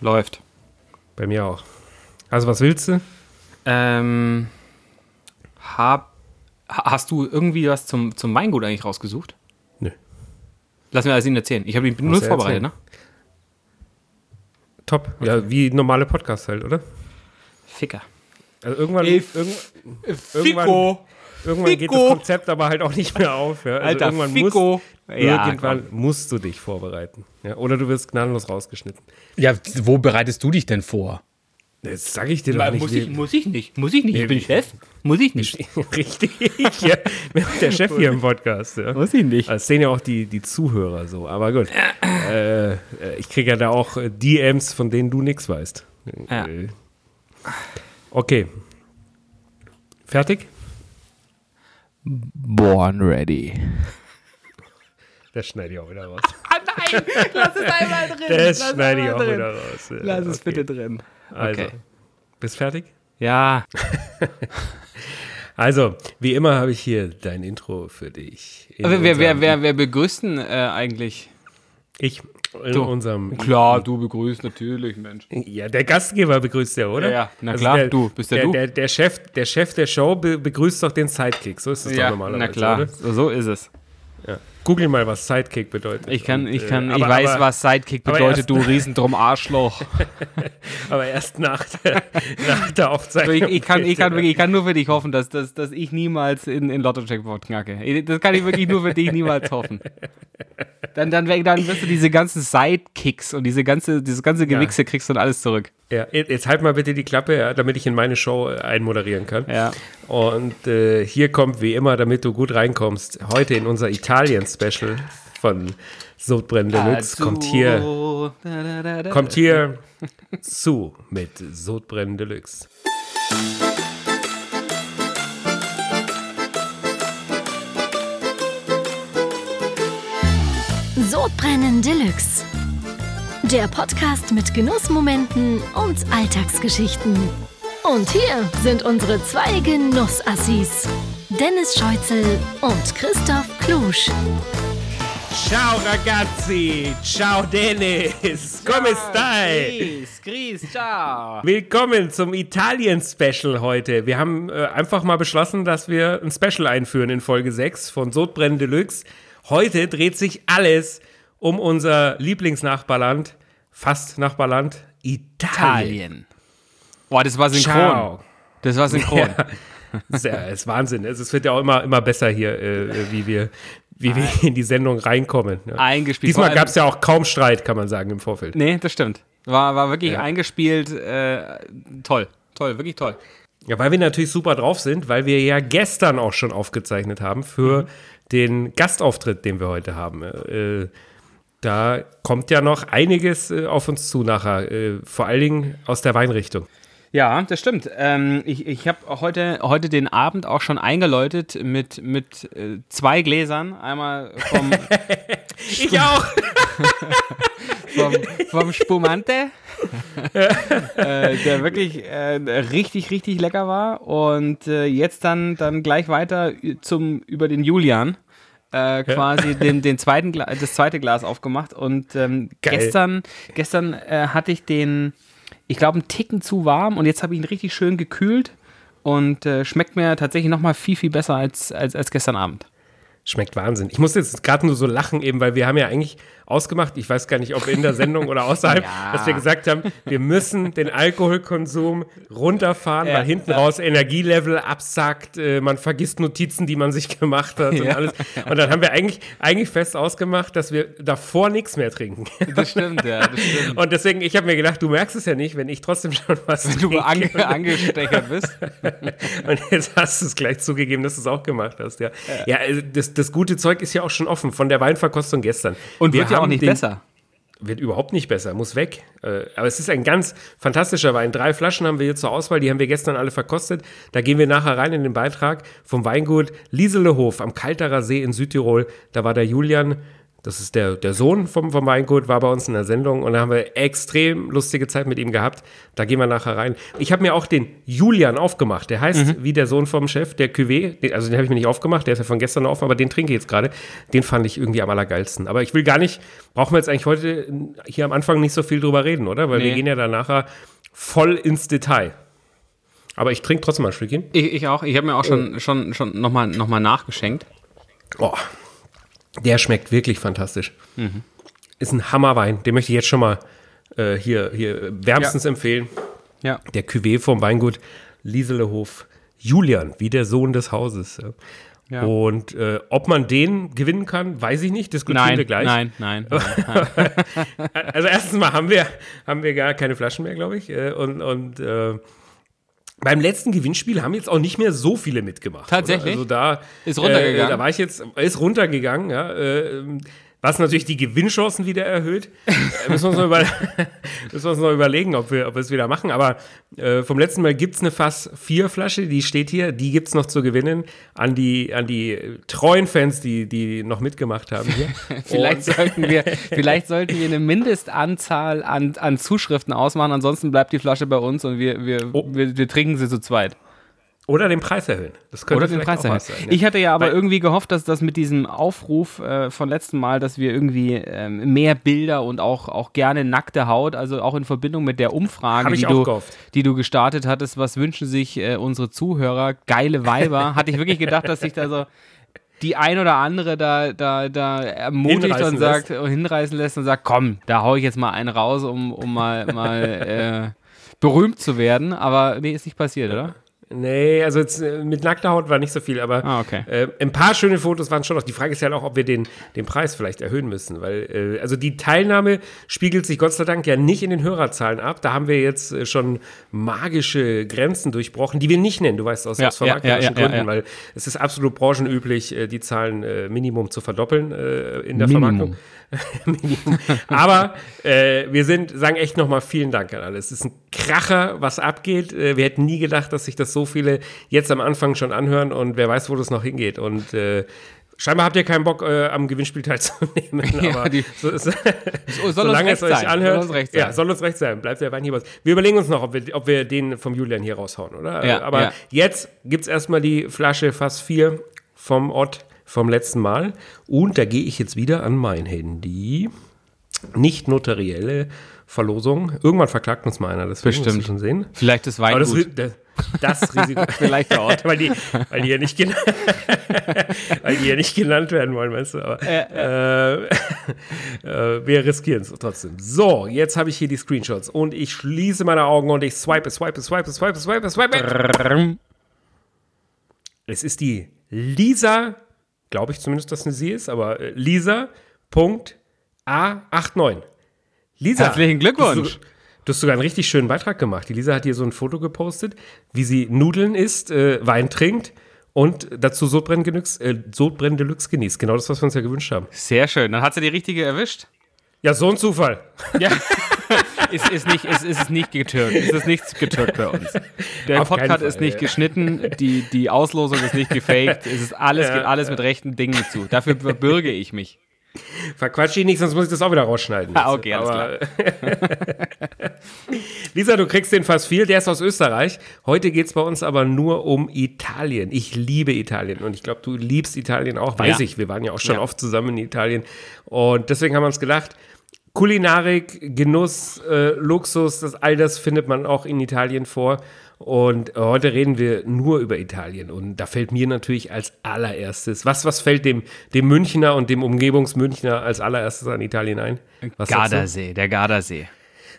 Läuft. Bei mir auch. Also, was willst du? Ähm, hab, ha- hast du irgendwie was zum, zum Weingut eigentlich rausgesucht? Nö. Lass mir alles Ihnen erzählen. Ich habe ihn null er vorbereitet, erzählen? ne? Top. Ja, wie normale Podcasts halt, oder? Ficker. Also irgendwann, Ey, irgend, Fico! Irgendwann geht das Fico! Konzept aber halt auch nicht mehr auf. Ja? Also Alter, irgendwann Fico! Musst, Ja, irgendwann musst du dich vorbereiten. Ja? Oder du wirst gnadenlos rausgeschnitten. Ja, wo bereitest du dich denn vor? Das sage ich dir doch nicht. Muss ich, muss ich nicht. Muss ich nicht. Ich bin Chef. Muss ich nicht. Richtig, ja. Der Chef hier im Podcast. Ja. Muss ich nicht. Das sehen ja auch die, die Zuhörer so. Aber gut. Äh, äh, ich kriege ja da auch äh, DMs, von denen du nichts weißt. Ja. Äh, Okay. Fertig? Born ready. Das schneide ich auch wieder raus. Ah nein! Lass es einmal drin. Das Lass schneide ich auch drin. wieder raus. Ja, Lass es okay. bitte drin. Also, Okay. bist fertig? Ja. Also, wie immer habe ich hier dein Intro für dich. In wer, wer, wer, wer begrüßt denn äh, eigentlich? Ich in Du. unserem. Klar, du begrüßt natürlich, Mensch. Ja, der Gastgeber begrüßt ja, oder? Ja, ja. Na Also klar, der, du. Bist ja der, du. Der, der, Chef, der Chef der Show be begrüßt doch den Sidekick. So ist es doch Ja, normalerweise. na klar. Oder? So ist es. Ja. Google mal, was Sidekick bedeutet. Ich kann, Und, ich äh, kann, ich aber- weiß, aber, was Sidekick bedeutet, du Riesendrum Arschloch. Aber erst nach der, nach der Aufzeichnung. ich, ich, kann, ich, kann ich kann nur für dich hoffen, dass, dass, dass ich niemals in, in Lotto-Jackpot knacke. Das kann ich wirklich nur für dich niemals hoffen. Dann, dann, dann wirst du diese ganzen Sidekicks und diese ganze, dieses ganze Gewichse kriegst du dann alles zurück. Ja, jetzt halt mal bitte die Klappe, ja, damit ich in meine Show äh, einmoderieren kann. Ja. Und äh, hier kommt wie immer, damit du gut reinkommst, heute in unser Italien-Special von Sodbrennen Deluxe kommt hier, kommt hier zu mit Sodbrennen Deluxe. Sodbrennen Deluxe. Der Podcast mit Genussmomenten und Alltagsgeschichten. Und hier sind unsere zwei Genussassis. Dennis Scheuzel und Christoph Klusch. Ciao ragazzi, ciao Dennis, come stai? Gries, Gries, ciao. Willkommen zum Italien-Special heute. Wir haben äh, einfach mal beschlossen, dass wir ein Special einführen in Folge 6 von Sodbrennen Deluxe. Heute dreht sich alles um unser Lieblingsnachbarland, fast Nachbarland, Italien. Italien. Boah, das war synchron. Ciao. Das war synchron. Ja, das ist, Wahnsinn. Es wird ja auch immer, immer besser hier, äh, wie wir, wie wir in die Sendung reinkommen. Ja. Eingespielt. Diesmal gab es ja auch kaum Streit, kann man sagen, im Vorfeld. Nee, das stimmt. War, war wirklich Ja. eingespielt. Äh, toll. Toll, wirklich toll. Ja, weil wir natürlich super drauf sind, weil wir ja gestern auch schon aufgezeichnet haben für den Gastauftritt, den wir heute haben. Äh, da kommt ja noch einiges äh, auf uns zu nachher, äh, vor allen Dingen aus der Weinrichtung. Ja, das stimmt. Ähm, ich ich habe heute, heute den Abend auch schon eingeläutet mit, mit äh, zwei Gläsern. Einmal vom, Ich auch! vom, vom Spumante, äh, der wirklich äh, richtig, richtig lecker war. Und äh, jetzt dann, dann gleich weiter zum, über den Julian. Äh, quasi den, den zweiten Gla das zweite Glas aufgemacht und ähm, gestern, gestern äh, hatte ich den, ich glaube, einen Ticken zu warm und jetzt habe ich ihn richtig schön gekühlt und äh, schmeckt mir tatsächlich noch mal viel, viel besser als, als, als gestern Abend. Schmeckt Wahnsinn. Ich muss jetzt gerade nur so lachen, eben, weil wir haben ja eigentlich ausgemacht, ich weiß gar nicht, ob in der Sendung oder außerhalb, Ja. dass wir gesagt haben, wir müssen den Alkoholkonsum runterfahren, Ja, weil hinten raus Energielevel absackt, äh, man vergisst Notizen, die man sich gemacht hat und Ja. alles. Und dann haben wir eigentlich, eigentlich fest ausgemacht, dass wir davor nichts mehr trinken. Das stimmt, ja, das stimmt. Und deswegen, ich habe mir gedacht, du merkst es ja nicht, wenn ich trotzdem schon was du trinke. ange angestechert bist. Und jetzt hast du es gleich zugegeben, dass du es auch gemacht hast, ja. Ja, also das, das gute Zeug ist ja auch schon offen von der Weinverkostung gestern. Und Wir wird ja auch nicht den- besser. Wird überhaupt nicht besser, muss weg. Äh, Aber es ist ein ganz fantastischer Wein. Drei Flaschen haben wir hier zur Auswahl, die haben wir gestern alle verkostet. Da gehen wir nachher rein in den Beitrag vom Weingut Lieselehof am Kalterer See in Südtirol. Da war der Julian Das ist der, der Sohn vom, vom Weingut, war bei uns in der Sendung und da haben wir extrem lustige Zeit mit ihm gehabt. Da gehen wir nachher rein. Ich habe mir auch den Julian aufgemacht. Der heißt wie der Sohn vom Chef, der Cuvée. Also den habe ich mir nicht aufgemacht, der ist ja von gestern auf, aber den trinke ich jetzt gerade. Den fand ich irgendwie am allergeilsten. Aber ich will gar nicht, brauchen wir jetzt eigentlich heute hier am Anfang nicht so viel drüber reden, oder? Weil wir Nee. gehen ja dann nachher voll ins Detail. Aber ich trinke trotzdem mal ein Stückchen. Ich, ich auch. Ich habe mir auch schon, schon, schon nochmal noch mal nachgeschenkt. Oh, der schmeckt wirklich fantastisch. Ist ein Hammerwein. Den möchte ich jetzt schon mal äh, hier, hier wärmstens empfehlen. Ja. Der Cuvée vom Weingut Lieselehof. Julian, wie der Sohn des Hauses. ja. Ja. Und äh, ob man den gewinnen kann, weiß ich nicht. Diskutieren wir Nein, gleich. nein, nein, nein. Also erstens mal haben wir, haben wir gar keine Flaschen mehr, glaube ich. Äh, Und, und äh, beim letzten Gewinnspiel haben jetzt auch nicht mehr so viele mitgemacht. Tatsächlich? Oder? Also da Ist runtergegangen? Äh, da war ich jetzt, ist runtergegangen, ja. Äh, was natürlich die Gewinnchancen wieder erhöht. Äh, müssen, wir uns noch über, müssen wir uns noch überlegen, ob wir, ob wir es wieder machen. Aber äh, vom letzten Mal gibt es eine Fass 4 Flasche, die steht hier, die gibt es noch zu gewinnen an die, an die treuen Fans, die, die noch mitgemacht haben hier. Vielleicht sollten, wir, vielleicht sollten wir eine Mindestanzahl an, an Zuschriften ausmachen, ansonsten bleibt die Flasche bei uns und wir, wir, Oh. wir, wir trinken sie zu zweit. Oder den Preis erhöhen. Das könnte Oder den Preis erhöhen. sein, ja. Ich hatte ja aber Weil- irgendwie gehofft, dass das mit diesem Aufruf äh, von letztem Mal, dass wir irgendwie ähm, mehr Bilder und auch, auch gerne nackte Haut, also auch in Verbindung mit der Umfrage, die, du, gehofft. die du gestartet hattest, was wünschen sich äh, unsere Zuhörer? Geile Weiber. hatte ich wirklich gedacht, dass sich da so die ein oder andere da, da, da ermutigt Hinreißen und sagt, äh, hinreißen lässt und sagt, komm, da hau ich jetzt mal einen raus, um, um mal, mal äh, berühmt zu werden. Aber nee, ist nicht passiert, oder? Nee, also jetzt, äh, mit nackter Haut war nicht so viel, aber Ah, okay. äh, ein paar schöne Fotos waren schon noch. Die Frage ist ja auch, ob wir den, den Preis vielleicht erhöhen müssen, weil äh, also die Teilnahme spiegelt sich Gott sei Dank ja nicht in den Hörerzahlen ab. Da haben wir jetzt äh, schon magische Grenzen durchbrochen, die wir nicht nennen, du weißt aus, Ja, aus vermarkterischen ja, ja, Gründen, weil es ist absolut branchenüblich, äh, die Zahlen äh, Minimum zu verdoppeln äh, in der Minimum. Vermarktung. Aber äh, wir sind, sagen echt nochmal vielen Dank an alle. Es ist ein Kracher, was abgeht. Äh, wir hätten nie gedacht, dass sich das so viele jetzt am Anfang schon anhören und wer weiß, wo das noch hingeht. Und äh, scheinbar habt ihr keinen Bock, äh, am Gewinnspiel teilzunehmen. Ja, aber die- so ist, soll uns solange recht es euch sein. anhört, Soll uns recht ja, sein. soll uns recht sein. Bleibt der Wein hier was. Wir überlegen uns noch, ob wir, ob wir den vom Julian hier raushauen, oder? Ja, aber jetzt gibt es erstmal die Flasche Fass 4 vom Ott vom letzten Mal. Und da gehe ich jetzt wieder an mein Handy. Nicht notarielle Verlosung. Irgendwann verklagt uns mal einer, das Bestimmt. schon sehen. Vielleicht das Aber das, das, das Risiko. Vielleicht der Ort. weil, die, weil, die hier nicht weil die hier nicht genannt werden wollen, weißt du. Aber, äh, äh, wir riskieren es trotzdem. So, jetzt habe ich hier die Screenshots und ich schließe meine Augen und ich swipe, swipe, swipe, swipe, swipe, swipe. Es ist die Lisa, glaube ich zumindest, dass eine sie ist, aber äh, Lisa.a89. Lisa. Herzlichen Glückwunsch. Du hast, so- du hast sogar einen richtig schönen Beitrag gemacht. Die Lisa hat hier so ein Foto gepostet, wie sie Nudeln isst, äh, Wein trinkt und dazu Sodbrennen Deluxe, äh, Sodbrennen Deluxe genießt. Genau das, was wir uns ja gewünscht haben. Sehr schön. Dann hat sie die richtige erwischt. Ja, so ein Zufall. Ja. ist, ist, nicht, ist, ist es nicht getürkt. Ist es nicht getürkt bei uns. Der Auf Podcast Fall, ist nicht ja. geschnitten, die, die Auslosung ist nicht gefaked. Es ist alles, geht alles mit rechten Dingen zu. Dafür verbürge ich mich. Verquatsch dich nicht, sonst muss ich das auch wieder rausschneiden. Ah, okay, alles Aber- Lisa, du kriegst den fast viel, der ist aus Österreich. Heute geht es bei uns aber nur um Italien. Ich liebe Italien und ich glaube, du liebst Italien auch, weiß Ja. ich. Wir waren ja auch schon Ja. oft zusammen in Italien und deswegen haben wir uns gedacht, Kulinarik, Genuss, äh, Luxus, das, all das findet man auch in Italien vor. Und äh, heute reden wir nur über Italien. Und da fällt mir natürlich als allererstes, was, was fällt dem, dem Münchner und dem Umgebungsmünchner als allererstes an Italien ein? Was? Gardasee, der Gardasee.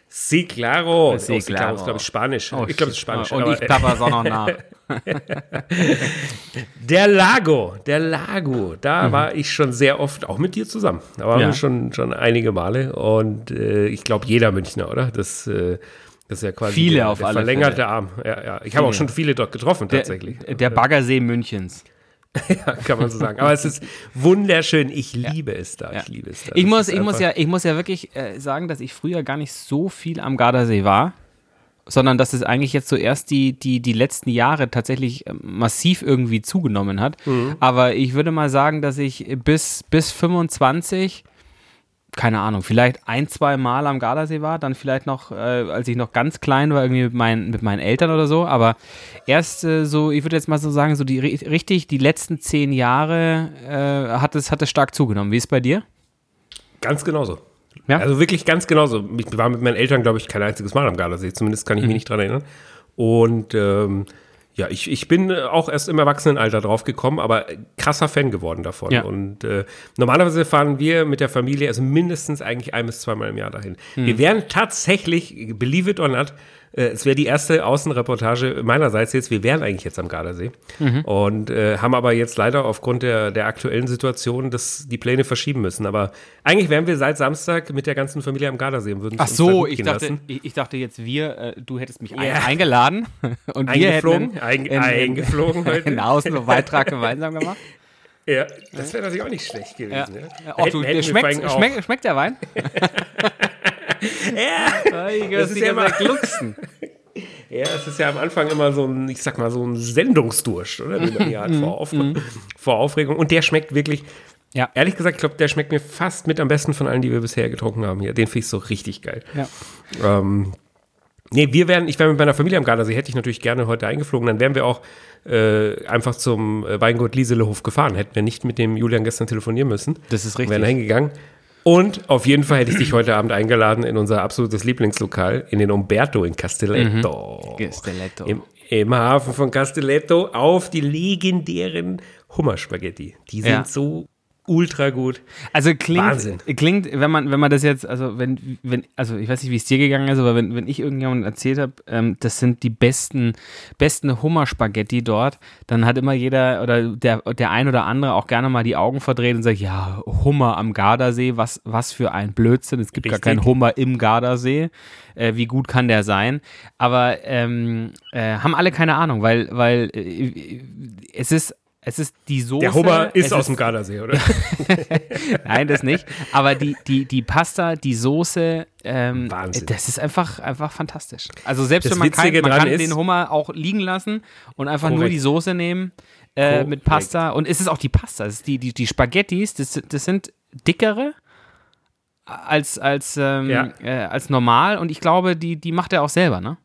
Sí, claro. Sí, Oh, claro. ist, glaube ich, Spanisch. Oh, ich glaube, es ist. Spanisch. Und aber, ich plapper es auch noch nach. Der Lago, der Lago, da war ich schon sehr oft, auch mit dir zusammen. Da waren Mhm. Ja. wir schon, schon einige Male und äh, ich glaube, jeder Münchner, oder? Das, äh, das ist ja quasi Viele der, auf der alle verlängerte Fälle. Arm. Ja, ja. Ich habe auch schon viele dort getroffen, Der, tatsächlich. der Baggersee Münchens. ja, kann man so sagen. Aber es ist wunderschön. Ich liebe es da. Ich liebe es da. Ich Das muss, ich, muss ja, ich muss ja wirklich äh, sagen, dass ich früher gar nicht so viel am Gardasee war, sondern dass es eigentlich jetzt so erst die, die, die letzten Jahre tatsächlich ähm, massiv irgendwie zugenommen hat. Mhm. Aber ich würde mal sagen, dass ich bis, bis 25 keine Ahnung, vielleicht ein, zwei Mal am Gardasee war, dann vielleicht noch, äh, als ich noch ganz klein war, irgendwie mit, mein, mit meinen Eltern oder so, aber erst äh, so, ich würde jetzt mal so sagen, so die richtig, die letzten zehn Jahre äh, hat, es, hat es stark zugenommen. Wie ist es bei dir? Ganz genauso. Ja? Also wirklich ganz genauso. Ich war mit meinen Eltern, glaube ich, kein einziges Mal am Gardasee. Zumindest kann ich mich nicht dran erinnern. Und ähm, ja, ich, ich bin auch erst im Erwachsenenalter drauf gekommen, aber krasser Fan geworden davon. Ja. Und äh, normalerweise fahren wir mit der Familie, also mindestens eigentlich ein bis zweimal im Jahr dahin. Wir wären tatsächlich, believe it or not, äh, es wäre die erste Außenreportage meinerseits jetzt, wir wären eigentlich jetzt am Gardasee und äh, haben aber jetzt leider aufgrund der, der aktuellen Situation das, die Pläne verschieben müssen. Aber eigentlich wären wir seit Samstag mit der ganzen Familie am Gardasee und würden Ach so, ich dachte, ich, ich dachte jetzt wir, äh, du hättest mich Ja. eingeladen und wir Eingeflogen, hätten ein, in- in- eingeflogen heute. einen Außenbeitrag gemeinsam gemacht. Ja, das wäre natürlich auch nicht schlecht gewesen. Ja. Ja. Oh, du, Hätten- hätten der wir schmeckt, schmeckt, schmeckt der Wein? Ja, Das ist ja immer- glucksen. ja, es ist ja am Anfang immer so ein, ich sag mal, so ein Sendungsdurst, oder? Den man hier hat vor, Auf vor Aufregung. Und der schmeckt wirklich, Ja. ehrlich gesagt, ich glaube, der schmeckt mir fast mit am besten von allen, die wir bisher getrunken haben hier. Den finde ich so richtig geil. Ja. Ähm, nee, wir wären, ich wäre mit meiner Familie am Gardasee, hätte ich natürlich gerne heute eingeflogen, dann wären wir auch äh, einfach zum äh, Weingut Lieselehof gefahren. Hätten wir nicht mit dem Julian gestern telefonieren müssen. Das ist Wären richtig. da hingegangen. Und auf jeden Fall hätte ich dich heute Abend eingeladen in unser absolutes Lieblingslokal, in den Umberto in Castelletto. Castelletto. Im, Im Hafen von Castelletto auf die legendären Hummerspaghetti. Die sind Ja. so ultra gut. Also klingt, Wahnsinn. klingt, wenn man, wenn man das jetzt, also wenn, wenn, also ich weiß nicht, wie es dir gegangen ist, aber wenn, wenn ich irgendjemandem erzählt habe, ähm, das sind die besten, besten Hummerspaghetti dort, dann hat immer jeder oder der, der ein oder andere auch gerne mal die Augen verdreht und sagt, ja, Hummer am Gardasee, was, was für ein Blödsinn, es gibt gar Richtig. keinen Hummer im Gardasee, äh, wie gut kann der sein? Aber ähm, äh, haben alle keine Ahnung, weil, weil äh, es ist es ist die Soße. Der Hummer ist aus dem Gardasee, oder? Nein, das nicht. Aber die, die, die Pasta, die Soße, ähm, Wahnsinn. das ist einfach, einfach fantastisch. Also selbst Das wenn man, kein, man kann ist- den Hummer auch liegen lassen und einfach nur Korrekt. die Soße nehmen äh, mit. Pasta. Und es ist auch die Pasta. Es ist die, die, die Spaghettis, das, das sind dickere als, als, ähm, Ja. äh, als normal. Und ich glaube, die, die macht er auch selber, ne?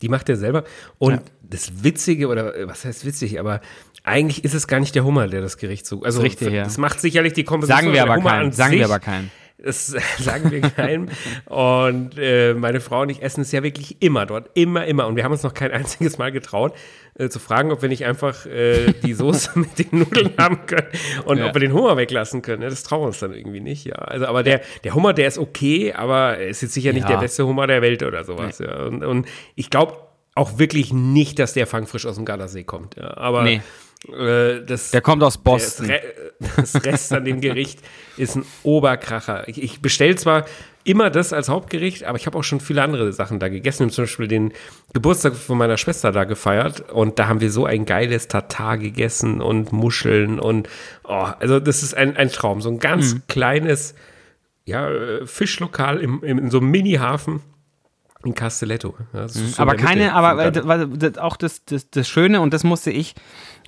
Die macht er selber. Und Ja. das Witzige, oder äh, was heißt witzig, aber eigentlich ist es gar nicht der Hummer, der das Gericht so. Also, Richtig, ja. das macht sicherlich die Komposition. Sagen wir der aber Hummer keinen. an Sagen sich, wir aber keinen. Das sagen wir keinem. und äh, meine Frau und ich essen es ja wirklich immer dort. Immer, immer. Und wir haben uns noch kein einziges Mal getraut, äh, zu fragen, ob wir nicht einfach äh, die Soße mit den Nudeln haben können und Ja. ob wir den Hummer weglassen können. Ja, das trauen wir uns dann irgendwie nicht. Ja. Also, aber der, der Hummer, der ist okay, aber er ist jetzt sicher nicht Ja. der beste Hummer der Welt oder sowas. Ja. Und, und ich glaube auch wirklich nicht, dass der fangfrisch aus dem Gardasee kommt. Aber Nee. Äh, das, Der kommt aus das, Boston. Re das Rest an dem Gericht ist ein Oberkracher. Ich, ich bestelle zwar immer das als Hauptgericht, aber ich habe auch schon viele andere Sachen da gegessen. Wir haben zum Beispiel den Geburtstag von meiner Schwester da gefeiert und da haben wir so ein geiles Tatar gegessen und Muscheln und oh, also das ist ein, ein Traum. So ein ganz Mhm. kleines ja, äh, Fischlokal im, im, in so einem Mini-Hafen in Castelletto. Ja, so aber der Mitte keine, aber auch das, das, das Schöne und das musste ich,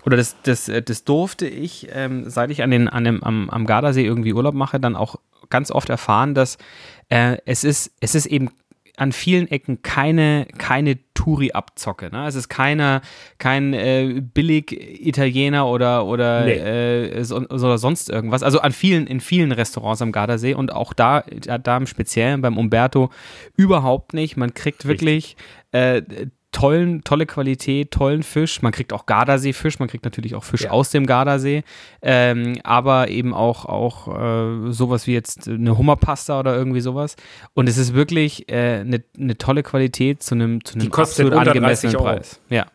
oder das, das, äh, das durfte ich, ähm, seit ich an den, an dem, am, am Gardasee irgendwie Urlaub mache, dann auch ganz oft erfahren, dass äh, es ist, es ist eben an vielen Ecken keine, keine Touri-Abzocke. Ne? Es ist keine, kein äh, Billig-Italiener oder, oder, Nee. äh, so, oder sonst irgendwas. Also an vielen, in vielen Restaurants am Gardasee und auch da, da, da im Speziellen beim Umberto überhaupt nicht. Man kriegt wirklich äh, tollen, tolle Qualität, tollen Fisch. Man kriegt auch Gardasee-Fisch, man kriegt natürlich auch Fisch Ja. aus dem Gardasee, ähm, aber eben auch, auch äh, sowas wie jetzt eine Hummerpasta oder irgendwie sowas. Und es ist wirklich äh, eine, eine tolle Qualität zu einem, zu einem absolut angemessenen 30 Euro. Preis. Ja.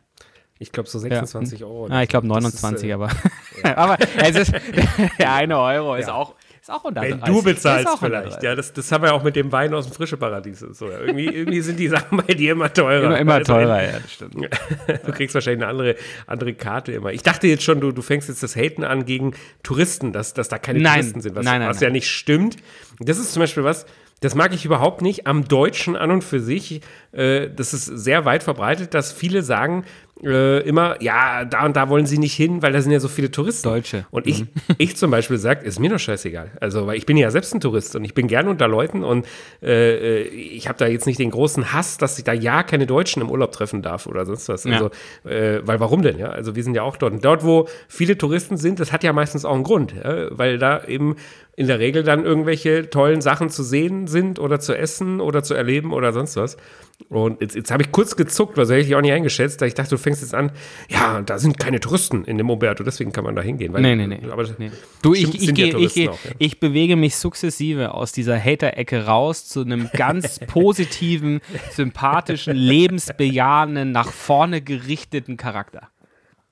Ich glaube so 26 Euro. Ah, ich glaube Das ist, 29, äh, aber. aber es ist, der eine Euro ist Ja. auch, ist auch unter Wenn 30. du bezahlst vielleicht. 30. Ja, das, das haben wir auch mit dem Wein aus dem Frische Paradies. und So. Irgendwie, irgendwie sind die Sachen bei dir immer teurer. Immer, immer Also, teurer, ja, das stimmt. Du kriegst wahrscheinlich eine andere, andere Karte immer. Ich dachte jetzt schon, du, du fängst jetzt das Haten an gegen Touristen, dass, dass da keine Nein. Touristen sind, was, Nein, nein, was ja nicht stimmt. Das ist zum Beispiel was, das mag ich überhaupt nicht am Deutschen an und für sich. Äh, das ist sehr weit verbreitet, dass viele sagen, äh, immer, ja, da und da wollen sie nicht hin, weil da sind ja so viele Touristen. Deutsche. Und ich, ich zum Beispiel sage, ist mir doch scheißegal. Also, weil ich bin ja selbst ein Tourist und ich bin gern unter Leuten und äh, äh, ich habe da jetzt nicht den großen Hass, dass ich da ja keine Deutschen im Urlaub treffen darf oder sonst was. Also, äh, weil warum denn? Ja, also wir sind ja auch dort. Und dort, wo viele Touristen sind, das hat ja meistens auch einen Grund, ja? weil da eben in der Regel dann irgendwelche tollen Sachen zu sehen sind oder zu essen oder zu erleben oder sonst was. Und jetzt, jetzt habe ich kurz gezuckt, was hätte ich auch nicht eingeschätzt, da ich dachte, du fängst jetzt an, ja, da sind keine Touristen in dem Umberto, deswegen kann man da hingehen. Weil, Nee, nee, nee. Aber Nee. Du, ich, ich, ja geh, ich, geh, auch, ja. ich bewege mich sukzessive aus dieser Hater-Ecke raus zu einem ganz positiven, sympathischen, lebensbejahenden, nach vorne gerichteten Charakter.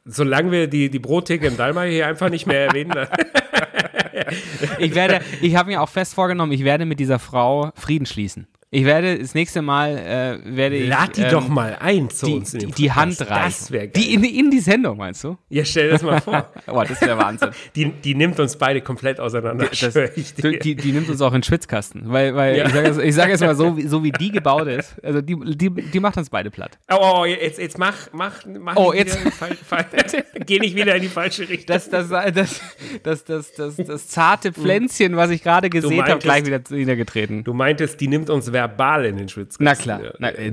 Solange wir die, die Brottheke im Dalmar hier einfach nicht mehr erwähnen, Ich werde, ich habe mir auch fest vorgenommen, ich werde mit dieser Frau Frieden schließen. Ich werde das nächste Mal äh, werde ich lad die ähm, doch mal ein zu die, uns in die, die. Hand reichen. Das wäre geil. Die in, in die Sendung, meinst du? ja, stell das mal vor. Oh, das wäre Wahnsinn. Die, die nimmt uns beide komplett auseinander. Das, dir. die, die, nimmt uns auch in den Schwitzkasten. Weil, weil Ja. ich sage jetzt, sag jetzt mal so, wie- so wie die gebaut ist, also die, die, die macht uns beide platt. Oh, oh, oh, jetzt, jetzt mach, mach, mach Oh, jetzt- wieder fall, fall, geh nicht wieder in die falsche Richtung. Das, das, das, das, das, das, das zarte Pflänzchen, was ich gerade gesehen habe, gleich wieder niedergetreten. Du meintest, die nimmt uns verbal in den Schwitzkasten. Na klar. Ja. Na, äh,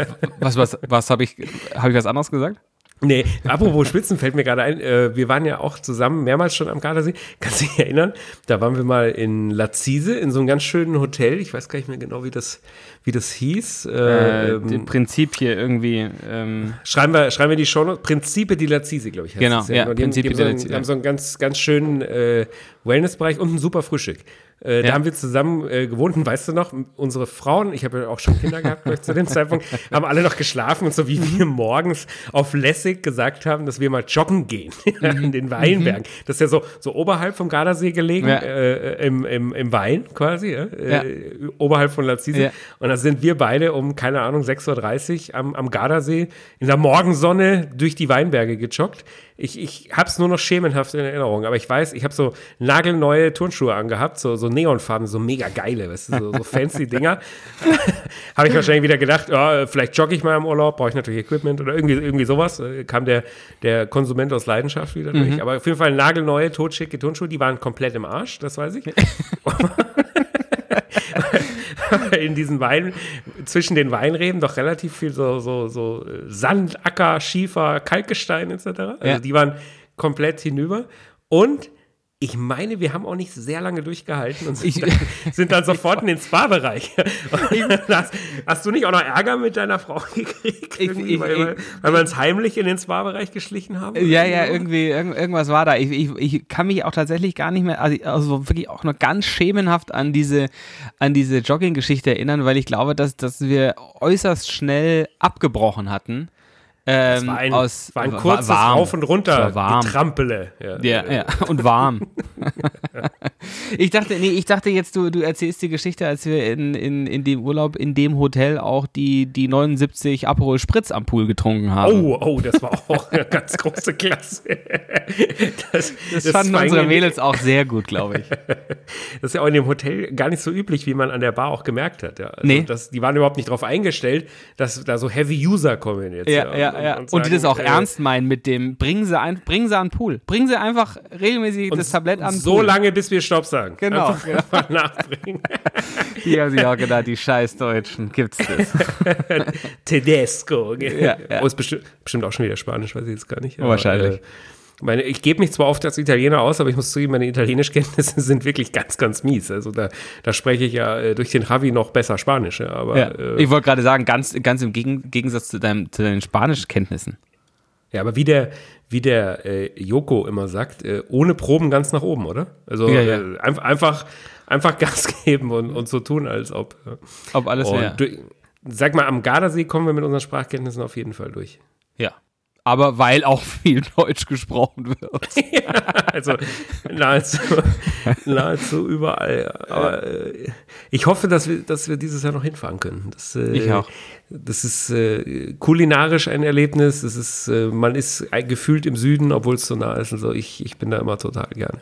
Was, was, was habe ich, habe ich was anderes gesagt? Nee, apropos Schwitzen fällt mir gerade ein, äh, wir waren ja auch zusammen mehrmals schon am Gardasee. Kannst du dich erinnern? Da waren wir mal in Lazise in so einem ganz schönen Hotel. Ich weiß gar nicht mehr genau, wie das, wie das hieß. Äh, Äh, ähm, Im Prinzip hier irgendwie. Ähm, Schreiben wir, schreiben wir die Show Prinzipe di Lazise, glaube ich. heißt Genau, es ja, Principe haben so di einen, Lazise, die haben so einen ganz, ganz schönen äh, Wellnessbereich und ein super Frühstück. Äh, Da Ja. haben wir zusammen äh, gewohnt und weißt du noch, unsere Frauen, ich habe ja auch schon Kinder gehabt ich, zu dem Zeitpunkt, haben alle noch geschlafen und so wie wir morgens auf Lässig gesagt haben, dass wir mal joggen gehen in den Weinbergen. Das ist ja so, so oberhalb vom Gardasee gelegen, Ja. äh, im, im, im Wein quasi? Äh, oberhalb von Lazise. Und da sind wir beide um, keine Ahnung, 6.30 Uhr am, am Gardasee in der Morgensonne durch die Weinberge gejoggt. Ich, ich habe es nur noch schemenhaft in Erinnerung, aber ich weiß, ich habe so nagelneue Turnschuhe angehabt, so, so neonfarben, so mega geile, weißt du, so, so fancy Dinger. habe ich wahrscheinlich wieder gedacht, ja, vielleicht jogge ich mal im Urlaub, brauche ich natürlich Equipment oder irgendwie, irgendwie sowas. Kam der, der Konsument aus Leidenschaft wieder durch. Aber auf jeden Fall nagelneue, totschicke Turnschuhe, die waren komplett im Arsch, das weiß ich. in diesen Wein, zwischen den Weinreben doch relativ viel so, so, so äh, Sand, Acker, Schiefer, Kalkgestein etc. Also Ja. die waren komplett hinüber. Und ich meine, wir haben auch nicht sehr lange durchgehalten und sind, Ich- dann, sind dann sofort in den Spa-Bereich. Hast, hast du nicht auch noch Ärger mit deiner Frau gekriegt? Ich- ich- weil, wir- weil wir uns heimlich in den Spa-Bereich geschlichen haben? Ja, ja, irgendwie, irgend, irgendwas war da. Ich, ich, ich kann mich auch tatsächlich gar nicht mehr, also, also wirklich auch noch ganz schemenhaft an diese, an diese Jogging-Geschichte erinnern, weil ich glaube, dass, dass wir äußerst schnell abgebrochen hatten. Ähm, Es war ein, aus, war ein war kurzes warm. Rauf und Runter, war warm. Getrampele. Ja, ja, und warm. ich dachte, nee, ich dachte jetzt, du, du erzählst die Geschichte, als wir in, in, in dem Urlaub, in dem Hotel auch die, die 79 Aperol Spritz am Pool getrunken haben. Oh, oh, das war auch eine ganz große Klasse. Das, das, fanden war unsere Mädels auch sehr gut, glaube ich. Das ist ja auch in dem Hotel gar nicht so üblich, wie man an der Bar auch gemerkt hat. Ja. Also Nee. Das, die waren überhaupt nicht darauf eingestellt, dass da so Heavy User kommen jetzt. Ja, ja, ja. Und, die das auch sagen, ernst meinen mit dem, bringen sie, ein, bringen sie an den Pool. Bringen sie einfach regelmäßig und das Tablett an den So Pool. lange, bis wir Stopp sagen. Genau, genau. nachbringen. Die haben sich auch gedacht, die scheiß Deutschen, gibt's das? Tedesco. Ja, ja. Oh, ist bestimmt, bestimmt auch schon wieder Spanisch, weiß ich jetzt gar nicht. Aber, Wahrscheinlich. äh, meine, ich gebe mich zwar oft als Italiener aus, aber ich muss zugeben, meine Italienischkenntnisse sind wirklich ganz, ganz mies. Also da, da spreche ich ja äh, durch den Javi noch besser Spanisch. Ja, aber, Ja. äh, Ich wollte gerade sagen, ganz, ganz im Gegen Gegensatz zu, deinem, zu deinen Spanischkenntnissen. Ja, aber wie der, wie der äh, Joko immer sagt, äh, ohne Proben ganz nach oben, oder? Also Ja, ja. Äh, einfach, einfach, einfach Gas geben und, und so tun, als ob. Ob alles wäre. sag mal, am Gardasee kommen wir mit unseren Sprachkenntnissen auf jeden Fall durch. Ja. Aber weil auch viel Deutsch gesprochen wird. Also nahezu, nahezu überall. ja. Aber äh, ich hoffe, dass wir, dass wir dieses Jahr noch hinfahren können. Das, äh, Ich auch. Das ist äh, kulinarisch ein Erlebnis. Das ist, äh, man ist gefühlt im Süden, obwohl es so nah ist. Und so. Ich, ich bin da immer total gerne.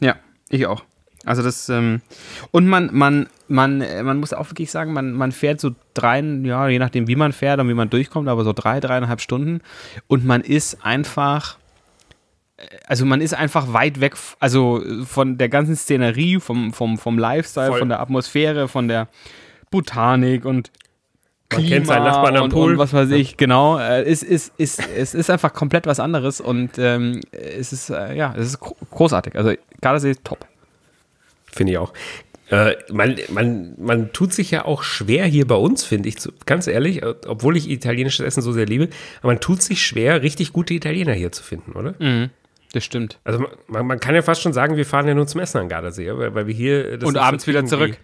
Ja, ich auch. Also das, ähm, und man, man, man, äh, man muss auch wirklich sagen, man, man fährt so drei, ja, je nachdem wie man fährt und wie man durchkommt, aber so drei, dreieinhalb Stunden und man ist einfach, äh, also man ist einfach weit weg, also von der ganzen Szenerie, vom, vom, vom Lifestyle, Voll. von der Atmosphäre, von der Botanik und Man kennt seinen Nachbarn am und, Pool. Und was weiß ich, genau. Äh, es, ist, ist, es ist einfach komplett was anderes und ähm, es ist, äh, ja, es ist gro- großartig. Also Gardasee ist top. Finde ich auch. Äh, man, man, man tut sich ja auch schwer hier bei uns, finde ich, ganz ehrlich, äh, obwohl ich italienisches Essen so sehr liebe, aber man tut sich schwer, richtig gute Italiener hier zu finden, oder? Das stimmt. Also man, man kann ja fast schon sagen, wir fahren ja nur zum Essen an Gardasee, weil, weil wir hier... das Und abends wieder zurück.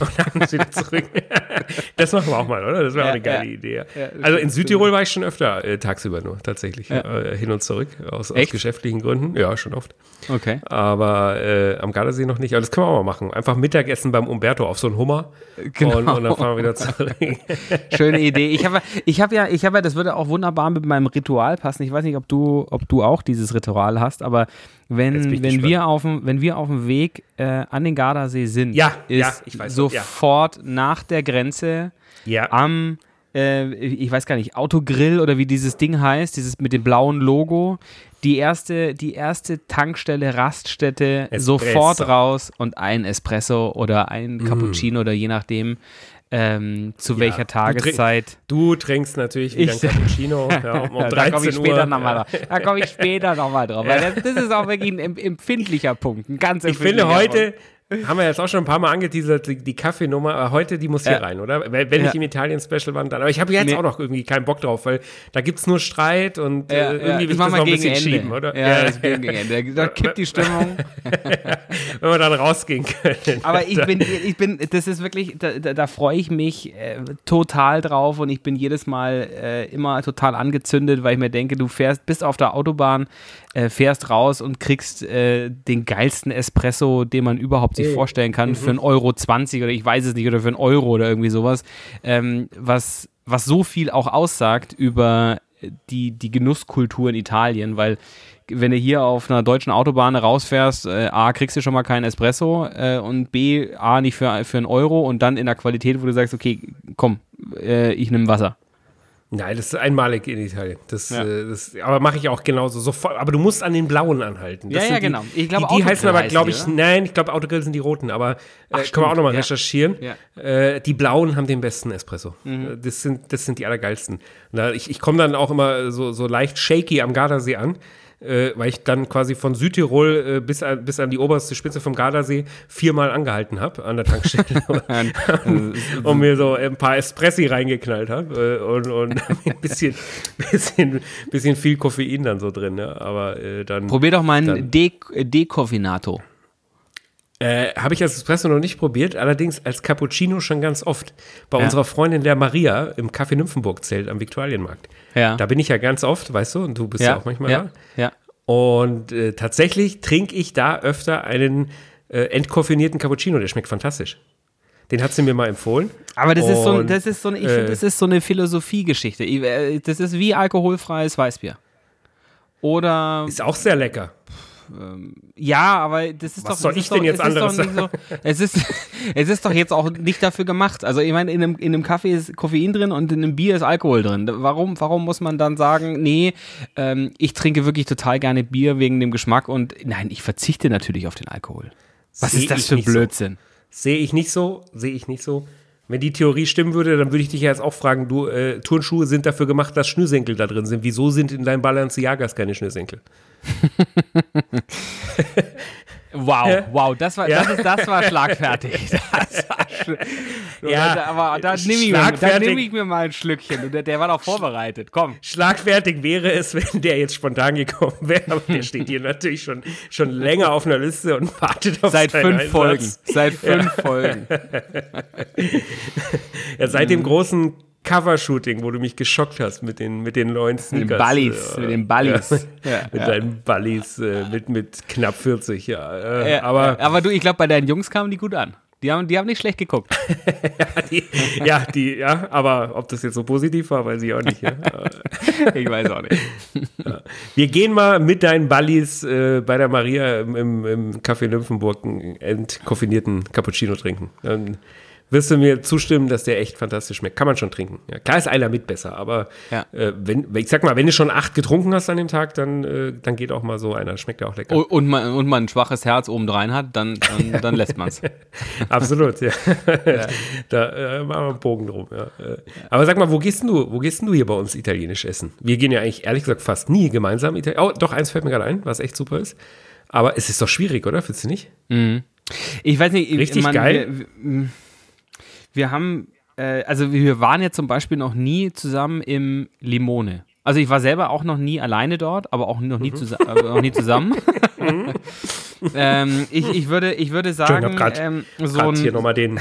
Und abends wieder zurück. das machen wir auch mal, oder? Das wäre auch eine Ja, geile ja. Idee. Ja. Ja, also in. Südtirol war ich schon öfter äh, tagsüber nur, tatsächlich. Äh, hin und zurück, aus, aus geschäftlichen Gründen. Ja, schon oft. Okay. Aber äh, am Gardasee noch nicht. Aber das können wir auch mal machen. Einfach Mittagessen beim Umberto auf so einen Hummer. Genau. Und, und dann fahren wir wieder zurück. Schöne Idee. Ich habe ich hab ja, ich habe ja, das würde auch wunderbar mit meinem Ritual passen. Ich weiß nicht, ob du, ob du auch dieses Ritual hast, aber wenn, wenn wir auf dem, wenn wir auf dem Weg äh, an den Gardasee sind, Ja, ist ja, weiß, ja. sofort nach der Grenze ja. am, äh, ich weiß gar nicht, Autogrill oder wie dieses Ding heißt, dieses mit dem blauen Logo, die erste, die erste Tankstelle, Raststätte, Espresso. sofort raus und ein Espresso oder ein Mm. Cappuccino oder je nachdem, ähm, zu welcher Du Tageszeit. Du trinkst natürlich wieder Ich- ein Cappuccino ja, um, um da 13 komme ich später nochmal drauf. Da komme ich später nochmal drauf. Weil das, das ist auch wirklich ein em- empfindlicher Punkt. Ein ganz Ich finde empfindlicher heute, haben wir jetzt auch schon ein paar Mal angeteasert, die, die Kaffeenummer, aber heute, die muss hier Ja. rein, oder? Wenn, Ja. ich im Italien-Special war, dann. Aber ich habe jetzt Nee. auch noch irgendwie keinen Bock drauf, weil da gibt es nur Streit und Ja, äh, irgendwie will ich das noch ein gegen bisschen Ende. schieben, oder? Ja, das gegen Ende. Da kippt die Stimmung. Wenn wir dann rausgehen können. Aber ich bin, ich bin, das ist wirklich, da, da, da freue ich mich äh, total drauf und ich bin jedes Mal äh, immer total angezündet, weil ich mir denke, du fährst, bist auf der Autobahn, äh, fährst raus und kriegst äh, den geilsten Espresso, den man überhaupt sich vorstellen kann, für 1,20 Euro 20 oder ich weiß es nicht, oder für einen Euro oder irgendwie sowas, ähm, was, was so viel auch aussagt über die, die Genusskultur in Italien, weil wenn du hier auf einer deutschen Autobahn rausfährst, äh, A, kriegst du schon mal keinen Espresso äh, und B, A, nicht für, für einen Euro und dann in der Qualität, wo du sagst, okay, komm, äh, ich nehme Wasser. Nein, das ist einmalig in Italien. Das, Ja. äh, das, aber mache ich auch genauso. Sofort, aber du musst an den blauen anhalten. Das Ja, ja, genau. Die, Ich glaube, die, die heißen aber, glaube ich, oder? nein, ich glaube, Autogrill sind die roten, aber äh, können wir auch nochmal ja. recherchieren. Ja. Äh, die blauen haben den besten Espresso. Mhm. Äh, Das, sind, das sind die allergeilsten. Na, ich ich komme dann auch immer so, so leicht shaky am Gardasee an. Äh, weil ich dann quasi von Südtirol äh, bis, an, bis an die oberste Spitze vom Gardasee viermal angehalten habe an der Tankstelle und mir so ein paar Espressi reingeknallt habe äh, und, und ein bisschen, bisschen, bisschen viel Koffein dann so drin. Ne? Aber äh, dann Probier doch mal Dann- einen De Decoffinato. Äh, habe ich als Espresso noch nicht probiert, allerdings als Cappuccino schon ganz oft. Bei Ja. unserer Freundin der Maria im Café Nymphenburg-Zelt am Viktualienmarkt. Ja. Da bin ich ja ganz oft, weißt du, und du bist ja, auch manchmal ja, ja. da. Und äh, tatsächlich trinke ich da öfter einen äh, entkoffinierten Cappuccino, der schmeckt fantastisch. Den hat sie mir mal empfohlen. Aber das ist so, Und, das ist so, eine, ich äh, finde, das ist so eine Philosophiegeschichte. Ich, äh, Das ist wie alkoholfreies Weißbier. Oder Ist auch sehr lecker. Ja, aber das ist Was doch. soll es ich ist denn doch, jetzt anderes nicht so, es, ist, es ist doch jetzt auch nicht dafür gemacht. Also, ich meine, in einem, in einem Kaffee ist Koffein drin und in einem Bier ist Alkohol drin. Warum, warum muss man dann sagen, nee, ähm, ich trinke wirklich total gerne Bier wegen dem Geschmack und nein, ich verzichte natürlich auf den Alkohol. Was Seh ist das für ein nicht so. Blödsinn? Sehe ich nicht so, sehe ich nicht so. Wenn die Theorie stimmen würde, dann würde ich dich ja jetzt auch fragen, du, äh, Turnschuhe sind dafür gemacht, dass Schnürsenkel da drin sind. Wieso sind in deinem Balenciagas keine Schnürsenkel? Wow, Ja. wow, das war, Ja. das, ist, das war schlagfertig. Das war Ja, aber da nehme ich, mir- da schlagfertig. nehm ich mir mal ein Schlückchen. Und Der, der war doch vorbereitet. Komm. Schlagfertig wäre es, wenn der jetzt spontan gekommen wäre, aber der steht hier natürlich schon, schon länger auf einer Liste und wartet auf Seit fünf Einsatz. Folgen. Seit fünf Folgen. Ja, seit Mhm. dem großen Covershooting, wo du mich geschockt hast mit den, mit den neuen Mit den Sneakers. Ballis. Äh, Mit den Ballis. Ja, Ja, mit ja. deinen Ballis, äh, mit, mit knapp 40, ja. Äh, Ja, aber ja, aber du, ich glaube, bei deinen Jungs kamen die gut an. Die haben, die haben nicht schlecht geguckt. die, ja, die, ja, aber ob das jetzt so positiv war, weiß ich auch nicht. Ja. ich weiß auch nicht. Wir gehen mal mit deinen Ballis äh, bei der Maria im, im, im Café Nymphenburg einen entkoffinierten Cappuccino trinken. Dann wirst du mir zustimmen, dass der echt fantastisch schmeckt. Kann man schon trinken. Ja, klar ist einer mit besser, aber Ja. äh, wenn, ich sag mal, wenn du schon acht getrunken hast an dem Tag, dann, äh, dann geht auch mal so einer. Schmeckt ja auch lecker. Und, und, man, und man ein schwaches Herz obendrein hat, dann, dann, dann lässt man es. Absolut, ja. da äh, machen wir einen Bogen drum, ja. Äh, Aber sag mal, wo gehst denn du, wo gehst du hier bei uns italienisch essen? Wir gehen ja eigentlich ehrlich gesagt fast nie gemeinsam Italienisch. Oh, doch, eins fällt mir gerade ein, was echt super ist. Aber es ist doch schwierig, oder? Findest du nicht? Ich weiß nicht, Richtig man, geil. Wir, wir, wir haben, äh, also wir waren ja zum Beispiel noch nie zusammen im Limone. Also ich war selber auch noch nie alleine dort, aber auch noch nie, Mhm. zusa aber noch nie zusammen. ähm, ich, ich, würde, ich würde sagen, hab grad- ähm, so Gerade hier ein, nochmal den.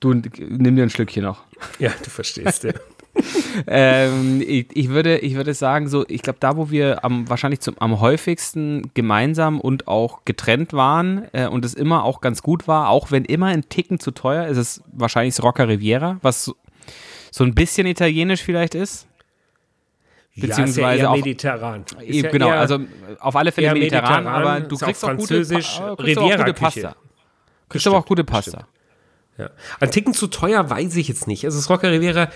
du nimm dir ein Schlückchen noch. Ja, du verstehst, ja. Ähm, ich, ich, würde, ich würde sagen, so, ich glaube, da, wo wir am, wahrscheinlich zum, am häufigsten gemeinsam und auch getrennt waren äh, und es immer auch ganz gut war, auch wenn immer ein Ticken zu teuer ist, es wahrscheinlich das Rocca Riviera, was so, so ein bisschen italienisch vielleicht ist. Beziehungsweise ja, ist ja mediterran. Ist Eben, ja genau, also auf alle Fälle mediterran, mediterran, aber du ist kriegst auch, gute, französisch, Pa- äh, kriegst aber auch gute. Pasta. Kriegst aber auch gute Pasta. Ja. Ein Ticken zu teuer weiß ich jetzt nicht. Also das Rocca Riviera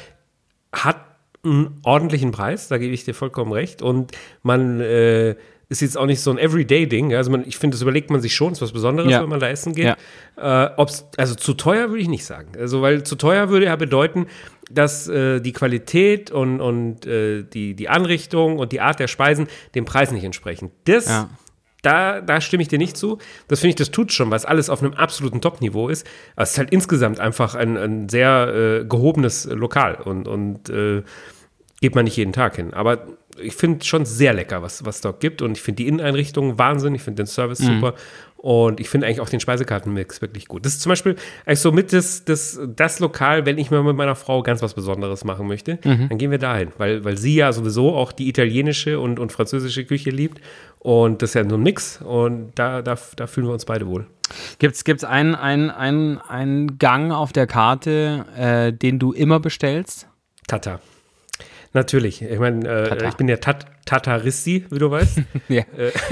hat einen ordentlichen Preis, da gebe ich dir vollkommen recht. Und man äh, ist jetzt auch nicht so ein Everyday-Ding. Also man, ich finde, das überlegt man sich schon, ist was Besonderes, Ja. wenn man da essen geht. Äh, ob's, also zu teuer würde ich nicht sagen. Also weil zu teuer würde ja bedeuten, dass äh, die Qualität und, und äh, die, die Anrichtung und die Art der Speisen dem Preis nicht entsprechen. Das Ja. Da, da stimme ich dir nicht zu. Das finde ich, das tut schon, weil es alles auf einem absoluten Top-Niveau ist. Aber es ist halt insgesamt einfach ein, ein sehr äh, gehobenes Lokal und, und äh, geht man nicht jeden Tag hin. Aber ich finde schon sehr lecker, was was dort gibt. Und ich finde die Inneneinrichtung Wahnsinn. Ich finde den Service super. Und ich finde eigentlich auch den Speisekartenmix wirklich gut. Das ist zum Beispiel eigentlich so mit das, das, das Lokal, wenn ich mal mit meiner Frau ganz was Besonderes machen möchte, dann gehen wir dahin. Weil, weil sie ja sowieso auch die italienische und, und französische Küche liebt. Und das ist ja so ein Mix. Und da, da, da fühlen wir uns beide wohl. Gibt es einen, einen, einen, einen Gang auf der Karte, äh, den du immer bestellst? Tata. Natürlich. Ich meine, äh, ich bin ja Tat Tataristi, wie du weißt. Ja.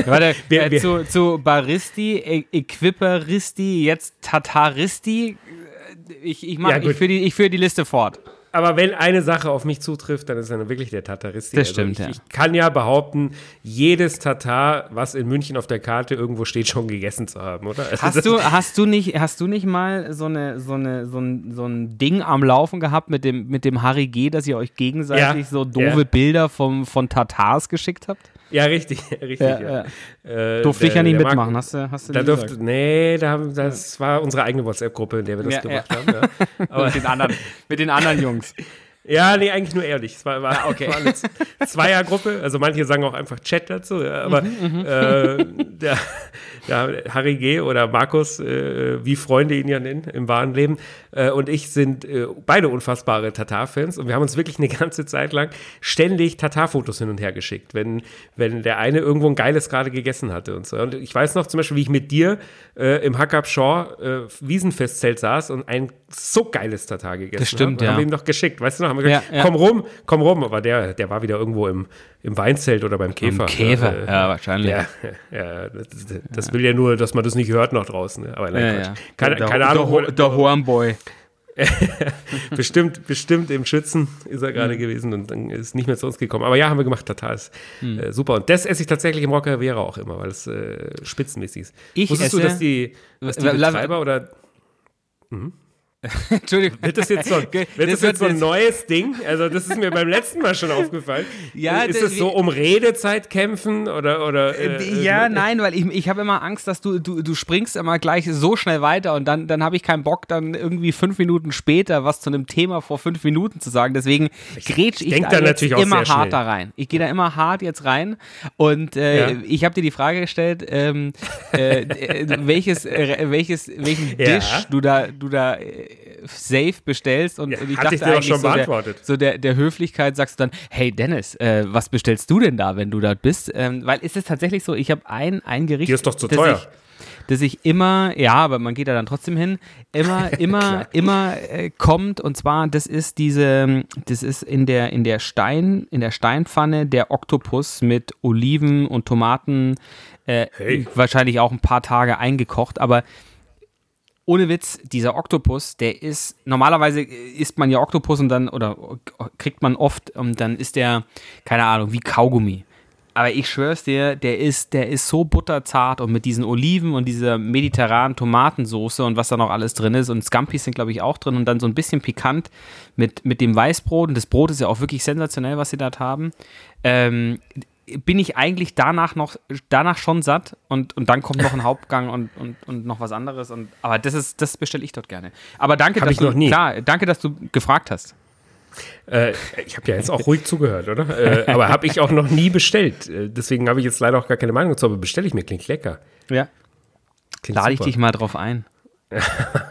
Warte, wir- äh, wir- zu, zu Baristi, e Equiperisti, jetzt Tataristi. Äh, Ich, ich, mach, Ja, ich führe die, führ die Liste fort. Aber wenn eine Sache auf mich zutrifft, dann ist er wirklich der Tataristi. Das stimmt, ich, ja. ich kann ja behaupten, jedes Tatar, was in München auf der Karte irgendwo steht, schon gegessen zu haben, oder? Also Hast du, hast, du nicht, hast du nicht mal so, eine, so, eine, so, ein, so ein Ding am Laufen gehabt mit dem, mit dem Harry G., dass ihr euch gegenseitig Ja, so doofe ja. Bilder vom, von Tatars geschickt habt? Ja, richtig, richtig. Ja, Ja, ja. Äh, Durfte ich ja der mitmachen, Marco- hast du, hast du Da durfte, gesagt. nee, da haben, das war unsere eigene WhatsApp-Gruppe, in der wir das Ja, gemacht ja. haben. Ja. Aber, mit, den anderen, mit den anderen Jungs. ja, nee, eigentlich nur ehrlich. Es war, war, Ah, okay. war eine Zweiergruppe, also manche sagen auch einfach Chat dazu, ja, aber Mhm, äh, der, der Harry G. oder Markus, äh, wie Freunde ihn ja nennen im wahren Leben, äh, und ich sind äh, beide unfassbare Tatar-Fans und wir haben uns wirklich eine ganze Zeit lang ständig Tatar-Fotos hin und her geschickt, wenn, wenn der eine irgendwo ein geiles gerade gegessen hatte und so. Und ich weiß noch zum Beispiel, wie ich mit dir äh, im Hackab Shaw äh, Wiesenfestzelt saß und ein so geiles Tatar gegessen Das stimmt, habe. ja. Haben wir ihm noch geschickt, weißt du noch? Haben wir gesagt, Ja, ja. komm rum, komm rum. Aber der, der war wieder irgendwo im, im Weinzelt oder beim Käfer. Käfer, Äh, ja, wahrscheinlich. Ja, ja das, das will ja nur, dass man das nicht hört noch draußen. ne? Aber nein, Ja, Quatsch. ja. Keine, der, keine Ahnung, Der, der Hornboy. bestimmt, bestimmt im Schützen ist er Mhm. gerade gewesen und dann ist nicht mehr zu uns gekommen. Aber ja, haben wir gemacht, total ist Mhm. äh, super. Und das esse ich tatsächlich im Rocker Vera auch immer, weil es äh, spitzenmäßig ist. Ich Wusstest du, esse- dass die, dass die Betreiber oder Entschuldigung. wird das jetzt so, wird das wird jetzt so ein jetzt- neues Ding? Also das ist mir beim letzten Mal schon aufgefallen. Ja, ist das- es so um Redezeit kämpfen oder oder äh, ja, äh, nein, weil ich, ich habe immer Angst, dass du, du, du springst immer gleich so schnell weiter und dann, dann habe ich keinen Bock, dann irgendwie fünf Minuten später was zu einem Thema vor fünf Minuten zu sagen. Deswegen grätsch ich denk da da natürlich immer hart schnell. da rein. Ich gehe da immer hart jetzt rein und äh, Ja. ich habe dir die Frage gestellt, ähm, äh, äh, welches, äh, welches, welchen Ja. Dish du da, du da äh, safe bestellst und, Ja, und ich dachte ich dir eigentlich schon so der, beantwortet. so der, der Höflichkeit sagst du dann, hey Dennis, äh, was bestellst du denn da, wenn du dort bist? Ähm, weil ist es tatsächlich so, ich habe ein, ein Gericht. Dir ist doch zu das teuer. Ich, das ich immer, ja, aber man geht da dann trotzdem hin, immer, immer, immer äh, kommt. Und zwar, das ist diese, das ist in der, in der Stein, in der Steinpfanne der Oktopus mit Oliven und Tomaten, äh, Hey. wahrscheinlich auch ein paar Tage eingekocht, aber ohne Witz, dieser Oktopus, der ist, normalerweise isst man ja Oktopus und dann, oder kriegt man oft, und dann ist der, keine Ahnung, wie Kaugummi. Aber ich schwör's dir, der ist, der ist so butterzart und mit diesen Oliven und dieser mediterranen Tomatensoße und was da noch alles drin ist und Scampis sind, glaube ich, auch drin und dann so ein bisschen pikant mit, mit dem Weißbrot und das Brot ist ja auch wirklich sensationell, was sie dort haben. Ähm, bin ich eigentlich danach noch, danach schon satt und, und dann kommt noch ein Hauptgang und, und, und noch was anderes. Und, aber das ist, das bestelle ich dort gerne. Aber danke, Hab dass ich du, noch nie. klar, danke, dass du gefragt hast. Äh, ich habe ja jetzt auch ruhig zugehört, oder? Äh, aber habe ich auch noch nie bestellt. Äh, deswegen habe ich jetzt leider auch gar keine Meinung dazu, aber bestelle ich mir. Klingt lecker. Ja. Klingt Lade ich super. dich mal drauf ein.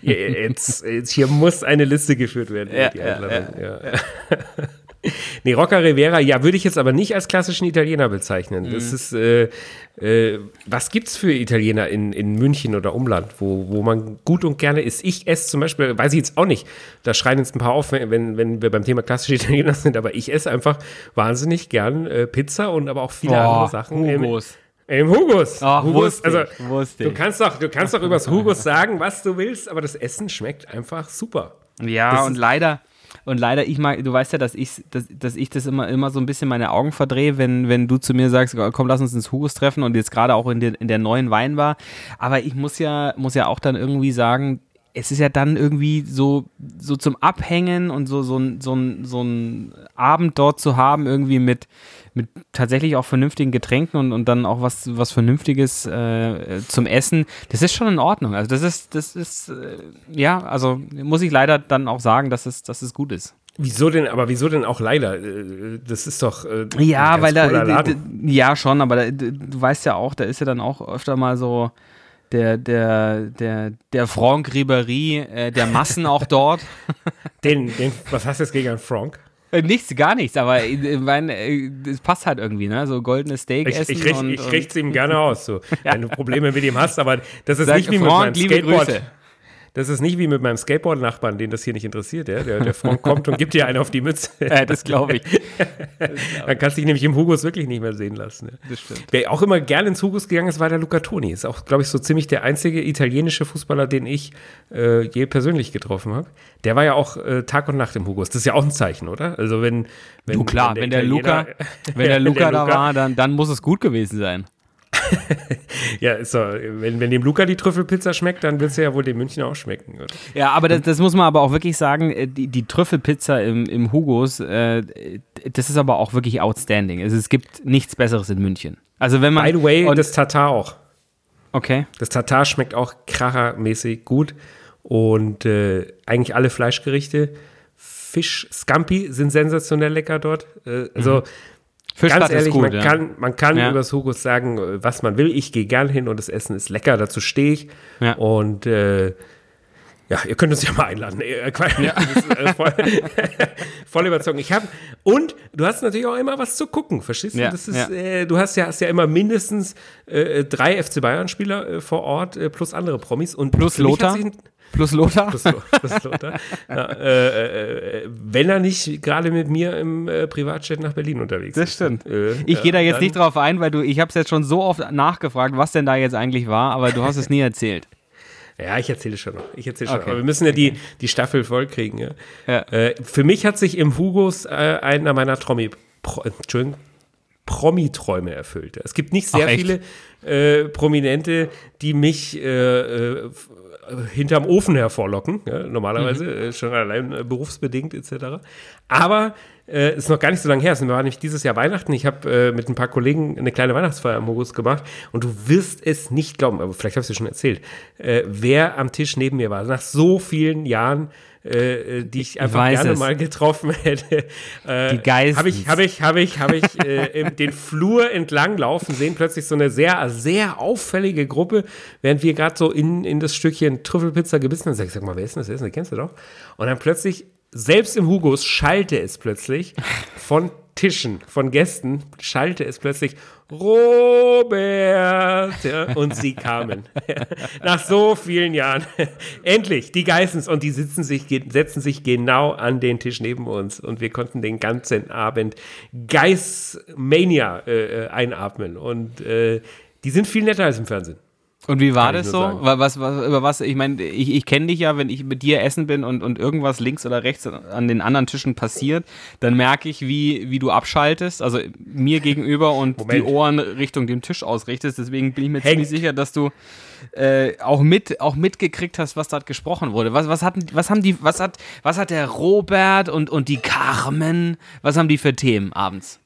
Jetzt, jetzt hier muss eine Liste geführt werden. Ja, ja, ja. Nee, Rocca Rivera, ja, würde ich jetzt aber nicht als klassischen Italiener bezeichnen. Mhm. Das ist, äh, äh, was gibt's für Italiener in, in München oder Umland, wo, wo man gut und gerne isst? Ich esse zum Beispiel, weiß ich jetzt auch nicht, da schreien jetzt ein paar auf, wenn, wenn wir beim Thema klassische Italiener sind, aber ich esse einfach wahnsinnig gern äh, Pizza und aber auch viele Oh, andere Sachen. im- Hugos. Im Hugos. Ach, Hugos, wusste also ich, du kannst doch, du kannst doch übers Hugos sagen, was du willst, aber das Essen schmeckt einfach super. Ja, Das und ist- leider, und leider, ich mag, du weißt ja, dass ich, dass, dass ich das immer, immer so ein bisschen meine Augen verdrehe, wenn, wenn du zu mir sagst, komm, lass uns ins Hugos treffen und jetzt gerade auch in der, in der neuen Weinbar. Aber ich muss ja, muss ja auch dann irgendwie sagen, es ist ja dann irgendwie so, so zum Abhängen und so, so, ein- so, ein- so ein Abend dort zu haben, irgendwie mit, mit tatsächlich auch vernünftigen Getränken und, und dann auch was, was Vernünftiges äh, zum Essen, das ist schon in Ordnung. Also das ist, das ist, äh, ja, also muss ich leider dann auch sagen, dass es, dass es gut ist. Wieso denn, aber wieso denn auch leider? Äh, Das ist doch. äh, Ja, weil da, ja schon, aber da, du weißt ja auch, da ist ja dann auch öfter mal so der, der, der, der Franck Ribéry, äh, der Massen auch dort. Den, den, was hast du jetzt gegen einen Frank? Äh, Nichts, gar nichts, aber ich meine, äh, es passt halt irgendwie, ne? So goldenes Steak Ich, essen ich, richt, und, ich richte es ihm gerne aus, so, wenn du Probleme mit ihm hast, aber das ist Sag, nicht wie mit Franck, meinem liebe Skateboard. Grüße. Das ist nicht wie mit meinem Skateboard-Nachbarn, den das hier nicht interessiert. Ja? Der, der Frank kommt und gibt dir einen auf die Mütze. äh, das glaube ich. Dann kannst du dich nämlich im Hugos wirklich nicht mehr sehen lassen. Ja? Das stimmt. Wer auch immer gerne ins Hugos gegangen ist, war der Luca Toni. Ist auch, glaube ich, so ziemlich der einzige italienische Fußballer, den ich äh, je persönlich getroffen habe. Der war ja auch äh, Tag und Nacht im Hugos. Das ist ja auch ein Zeichen, oder? Also wenn, wenn Du klar, wenn der Luca, Italiener- wenn der Ja, Luca da Luca- war, dann, dann muss es gut gewesen sein. Ja, ist so, wenn, wenn dem Luca die Trüffelpizza schmeckt, dann wird es ja wohl dem Münchner auch schmecken, oder? Ja, aber das, das muss man aber auch wirklich sagen, äh, die, die Trüffelpizza im, im Hugos, äh, das ist aber auch wirklich outstanding. Also es gibt nichts Besseres in München. Also wenn man. By the way, und, das Tatar auch. okay. Das Tatar schmeckt auch krachermäßig gut. Und äh, eigentlich alle Fleischgerichte. Fisch, Scampi sind sensationell lecker dort. Äh, also Fischplatte ganz ehrlich, gut, man ja. kann, man kann Ja. über das Hugos sagen, äh, was man will. Ich gehe gern hin und das Essen ist lecker, dazu stehe ich. Ja. Und äh, ja, ihr könnt uns ja mal einladen. Äh, äh, voll, voll überzogen. Ich habe und du hast natürlich auch immer was zu gucken, verstehst du? Ja, Das ist, ja. äh, du hast ja, hast ja immer mindestens äh, drei FC Bayern Spieler äh, vor Ort plus andere Promis und Plus Lothar? ein- Plus Lothar. Plus, plus Lothar. Ja, äh, äh, wenn er nicht gerade mit mir im äh, Privatjet nach Berlin unterwegs Das ist. stimmt. Äh, Ich gehe da jetzt nicht drauf ein, weil du, ich habe es jetzt schon so oft nachgefragt, was denn da jetzt eigentlich war, aber du hast es nie erzählt. Ja, ich erzähle schon noch. Ich erzähle schon. Okay. Aber wir müssen ja die, die Staffel vollkriegen. Ja. Ja. Äh, für mich hat sich im Hugos äh, einer meiner Tromi, Pro, Entschuldigung, Promi-Träume erfüllt. Es gibt nicht sehr Ach, viele äh, Prominente, die mich äh, äh, hinterm Ofen hervorlocken, ja, normalerweise, Mhm. äh, schon allein äh, berufsbedingt etc. Aber äh, ist noch gar nicht so lange her. Es war nämlich dieses Jahr Weihnachten. Ich habe äh, mit ein paar Kollegen eine kleine Weihnachtsfeier am Hugos gemacht und du wirst es nicht glauben, aber vielleicht habe ich es dir schon erzählt, äh, wer am Tisch neben mir war. Nach so vielen Jahren, äh, äh, die ich einfach weiß gerne es. mal getroffen hätte. Äh, Die Geistens. Habe ich, habe ich, habe ich, habe ich äh, den Flur entlang laufen sehen, plötzlich so eine sehr, sehr auffällige Gruppe, während wir gerade so in, in das Stückchen Trüffelpizza gebissen haben. Ich, sag mal, wer ist denn das? Wer ist denn das? Kennst du doch? Und dann plötzlich, selbst im Hugos, schallte es plötzlich von Tischen, von Gästen, schallte es plötzlich Robert. Ja, und sie kamen. Nach so vielen Jahren. Endlich, die Geissens. Und die sitzen sich, setzen sich genau an den Tisch neben uns. Und wir konnten den ganzen Abend Geissmania äh, äh, einatmen. Und äh, die sind viel netter als im Fernsehen. Und wie war das so? Was, was, über was, ich meine, ich, ich kenne dich ja, wenn ich mit dir essen bin und, und irgendwas links oder rechts an den anderen Tischen passiert, dann merke ich, wie, wie du abschaltest, also mir gegenüber und Moment. die Ohren Richtung dem Tisch ausrichtest. Deswegen bin ich mir Hängt. ziemlich sicher, dass du äh, auch, mit, auch mitgekriegt hast, was dort gesprochen wurde. Was, was, hatten, was, haben die, was, hat, was hat der Robert und, und die Carmen, was haben die für Themen abends?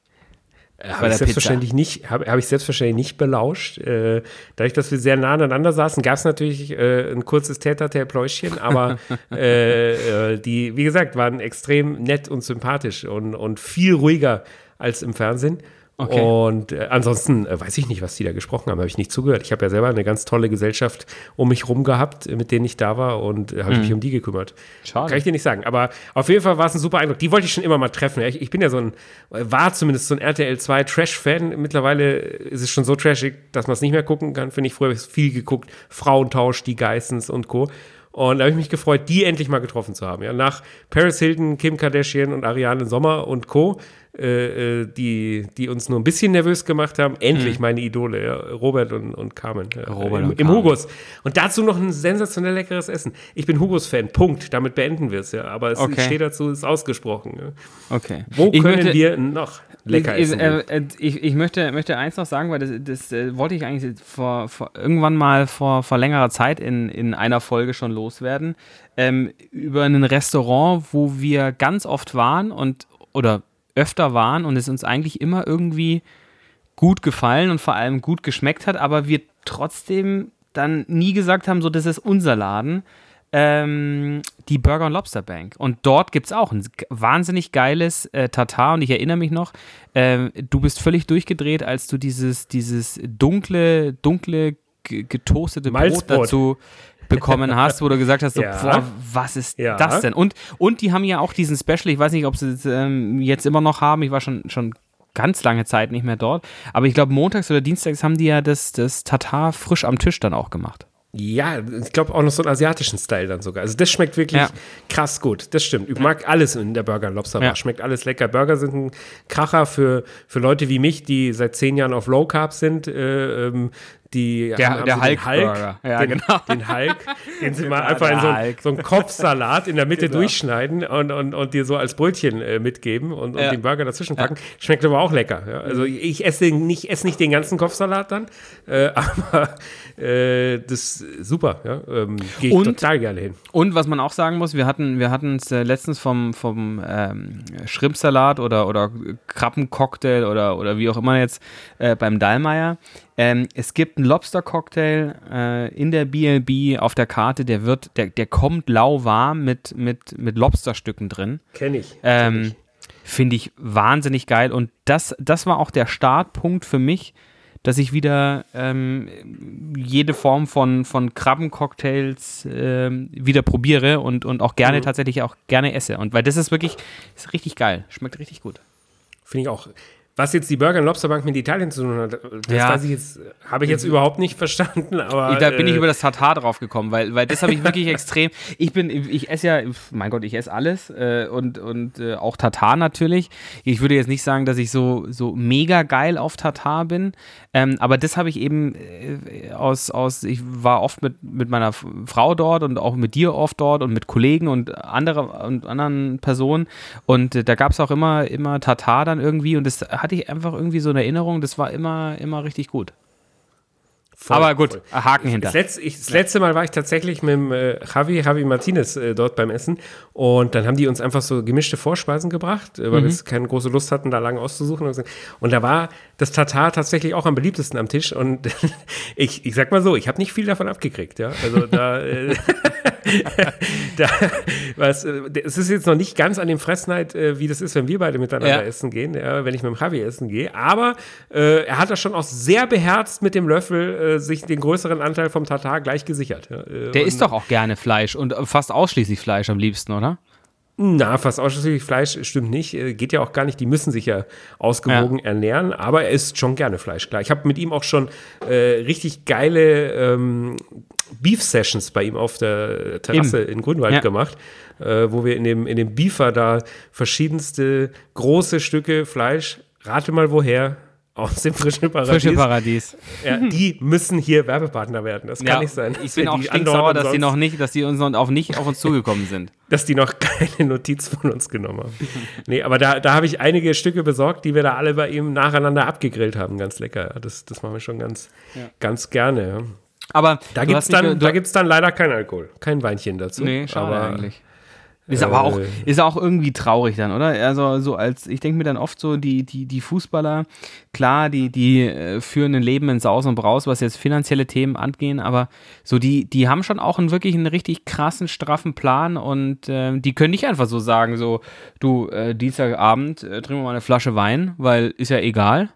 Habe ich, selbstverständlich nicht, hab, hab ich selbstverständlich nicht belauscht. Äh, dadurch, dass wir sehr nah aneinander saßen, gab es natürlich äh, ein kurzes Täter-Pläuschchen, aber äh, äh, die, wie gesagt, waren extrem nett und sympathisch und, und viel ruhiger als im Fernsehen. Okay. Und äh, ansonsten äh, weiß ich nicht, was die da gesprochen haben, habe ich nicht zugehört. Ich habe ja selber eine ganz tolle Gesellschaft um mich rum gehabt, äh, mit denen ich da war und äh, habe mhm. mich um die gekümmert. Schade. Kann ich dir nicht sagen. Aber auf jeden Fall war es ein super Eindruck. Die wollte ich schon immer mal treffen. Ich, ich bin ja so ein, war zumindest so ein RTL 2 Trash-Fan. Mittlerweile ist es schon so trashig, dass man es nicht mehr gucken kann. Finde ich früher habe ich viel geguckt. Frauentausch, die Geissens und Co. Und da habe ich mich gefreut, die endlich mal getroffen zu haben. Ja, nach Paris Hilton, Kim Kardashian und Ariane Sommer und Co., äh, äh die, die uns nur ein bisschen nervös gemacht haben, endlich mhm. meine Idole, ja, Robert und, und Carmen. Ja, Robert im, und im Hugos. Und dazu noch ein sensationell leckeres Essen. Ich bin Hugos-Fan, Punkt. Damit beenden wir es ja. Aber es okay. steht dazu, ist ausgesprochen. Ja. Okay. Wo ich können möchte, wir noch lecker essen? Äh, äh, ich, ich möchte, möchte eins noch sagen, weil das, das äh, wollte ich eigentlich vor, vor, irgendwann mal vor, vor längerer Zeit in, in einer Folge schon loswerden. Ähm, über ein Restaurant, wo wir ganz oft waren und oder öfter waren und es uns eigentlich immer irgendwie gut gefallen und vor allem gut geschmeckt hat, aber wir trotzdem dann nie gesagt haben, so das ist unser Laden ähm, die Burger und Lobster Bank. Und dort gibt es auch ein wahnsinnig geiles äh, Tatar. Und ich erinnere mich noch, äh, du bist völlig durchgedreht, als du dieses, dieses dunkle, dunkle, getoastete Brot dazu bekommen hast, wo du gesagt hast, so, ja. boah, was ist ja. das denn? Und, und die haben ja auch diesen Special, ich weiß nicht, ob sie es ähm, jetzt immer noch haben, ich war schon, schon ganz lange Zeit nicht mehr dort, aber ich glaube, montags oder dienstags haben die ja das, das Tatar frisch am Tisch dann auch gemacht. Ja, ich glaube auch noch so einen asiatischen Style dann sogar. Also das schmeckt wirklich ja. krass gut. Das stimmt. Ich mag alles in der Burger Lobster Bar. Ja. Schmeckt alles lecker. Burger sind ein Kracher für, für Leute wie mich, die seit zehn Jahren auf Low Carb sind. Äh, ähm, die der, haben, der Hulk, Hulk ja, den, genau. den Hulk, den sie mal einfach in so, ein, so einen Kopfsalat in der Mitte genau. durchschneiden und, und, und dir so als Brötchen äh, mitgeben und, und ja. den Burger dazwischen packen. Schmeckt aber auch lecker. Also mhm. ich esse nicht, esse nicht den ganzen Kopfsalat dann, äh, aber äh, das ist super. Ja. Ähm, Gehe ich und, total gerne hin. Und was man auch sagen muss, wir hatten wir es äh, letztens vom, vom ähm, Schrimpsalat oder, oder Krabbencocktail oder, oder wie auch immer jetzt äh, beim Dallmayr. Ähm, es gibt einen Lobster-Cocktail äh, in der BLB auf der Karte, der wird, der, der kommt lauwarm mit, mit, mit Lobsterstücken drin. Kenn ich. Ähm, Finde ich wahnsinnig geil. Und das, das war auch der Startpunkt für mich, dass ich wieder ähm, jede Form von, von Krabbencocktails ähm, wieder probiere und, und auch gerne mhm. tatsächlich auch gerne esse. Und weil das ist wirklich, ist richtig geil. Schmeckt richtig gut. Finde ich auch. Was jetzt die Burger Lobster Bank mit Italien zu tun hat, das ja. ich jetzt, habe ich jetzt überhaupt nicht verstanden. Aber da bin ich äh, über das Tatar drauf gekommen, weil, weil das habe ich wirklich extrem. Ich bin, ich esse ja, mein Gott, ich esse alles äh, und, und äh, auch Tatar natürlich. Ich würde jetzt nicht sagen, dass ich so, so mega geil auf Tatar bin, ähm, aber das habe ich eben äh, aus, aus, ich war oft mit, mit meiner Frau dort und auch mit dir oft dort und mit Kollegen und, andere, und anderen Personen und äh, da gab es auch immer, immer Tatar dann irgendwie und das hat hatte ich einfach irgendwie so eine Erinnerung, das war immer, immer richtig gut. Voll, Aber gut, voll. Haken hinter. Das letzte, ich, das letzte, Mal war ich tatsächlich mit dem, äh, Javi, Javi Martinez äh, dort beim Essen und dann haben die uns einfach so gemischte Vorspeisen gebracht, äh, weil mhm. wir keine große Lust hatten, da lange auszusuchen. Und, und da war das Tatar tatsächlich auch am beliebtesten am Tisch und ich, ich sag mal so, ich habe nicht viel davon abgekriegt. Ja? Also da, äh, da was, äh, es ist jetzt noch nicht ganz an dem Fressneid, äh, wie das ist, wenn wir beide miteinander ja. essen gehen, ja, wenn ich mit dem Javi essen gehe. Aber er hat das schon auch sehr beherzt mit dem Löffel äh, sich den größeren Anteil vom Tatar gleich gesichert. Ja. Äh, Der isst doch auch gerne Fleisch und fast ausschließlich Fleisch am liebsten, oder? Na, fast ausschließlich Fleisch stimmt nicht. Äh, Geht ja auch gar nicht. Die müssen sich ja ausgewogen ernähren, aber er isst schon gerne Fleisch. Klar, ich habe mit ihm auch schon äh, richtig geile ähm, Beef-Sessions bei ihm auf der Terrasse in Grünwald Ja. gemacht, äh, wo wir in dem, in dem Beefer da verschiedenste große Stücke Fleisch, rate mal woher, aus dem frischen Paradies. Frische Paradies. ja, die müssen hier Werbepartner werden. Das kann nicht sein. Ich bin auch stinksauer, dass die noch nicht, dass die uns noch auf nicht auf uns zugekommen sind. dass die noch keine Notiz von uns genommen haben. Nee, aber da, da habe ich einige Stücke besorgt, die wir da alle bei ihm nacheinander abgegrillt haben. Ganz lecker. Ja, Das, das machen wir schon ganz, ganz gerne. Ja. Aber Da gibt es dann, da gibt's dann leider kein Alkohol. Kein Weinchen dazu. Nee, schade aber, eigentlich. Ist aber auch, äh, ist auch irgendwie traurig dann, oder? Also so als, ich denke mir dann oft so, die, die, die Fußballer, klar, die, die äh, führen ein Leben in Saus und Braus, was jetzt finanzielle Themen angehen, aber so die, die haben schon auch einen wirklich einen richtig krassen, straffen Plan und äh, die können nicht einfach so sagen, so, du, äh, Dienstagabend äh, trinken wir mal eine Flasche Wein, weil ist ja egal.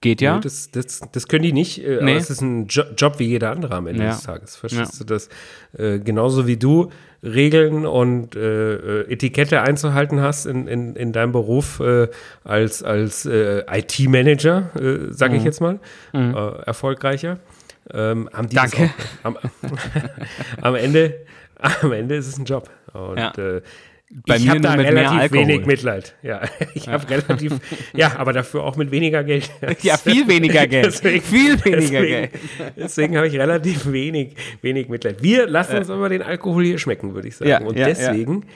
Geht ja. Nee, das, das, das können die nicht, äh, Nee. aber es ist ein jo Job wie jeder andere am Ende Ja. des Tages. Verstehst du das? Äh, genauso wie du Regeln und äh, äh, Etikette einzuhalten hast in, in, in deinem Beruf äh, als, als äh, IT-Manager, sage Mhm. ich jetzt mal, äh, erfolgreicher. Ähm, Danke. Auch, am, am, Ende, am Ende ist es ein Job. Und Ja. Bei ich mir habe da relativ Alkohol. wenig Mitleid. Ja, ich habe relativ, ja, aber dafür auch mit weniger Geld. Ja, viel weniger Geld. Deswegen- viel weniger deswegen, Geld. Deswegen habe ich relativ wenig, wenig Mitleid. Wir lassen uns aber den Alkohol hier schmecken, würde ich sagen. Ja, Und ja, deswegen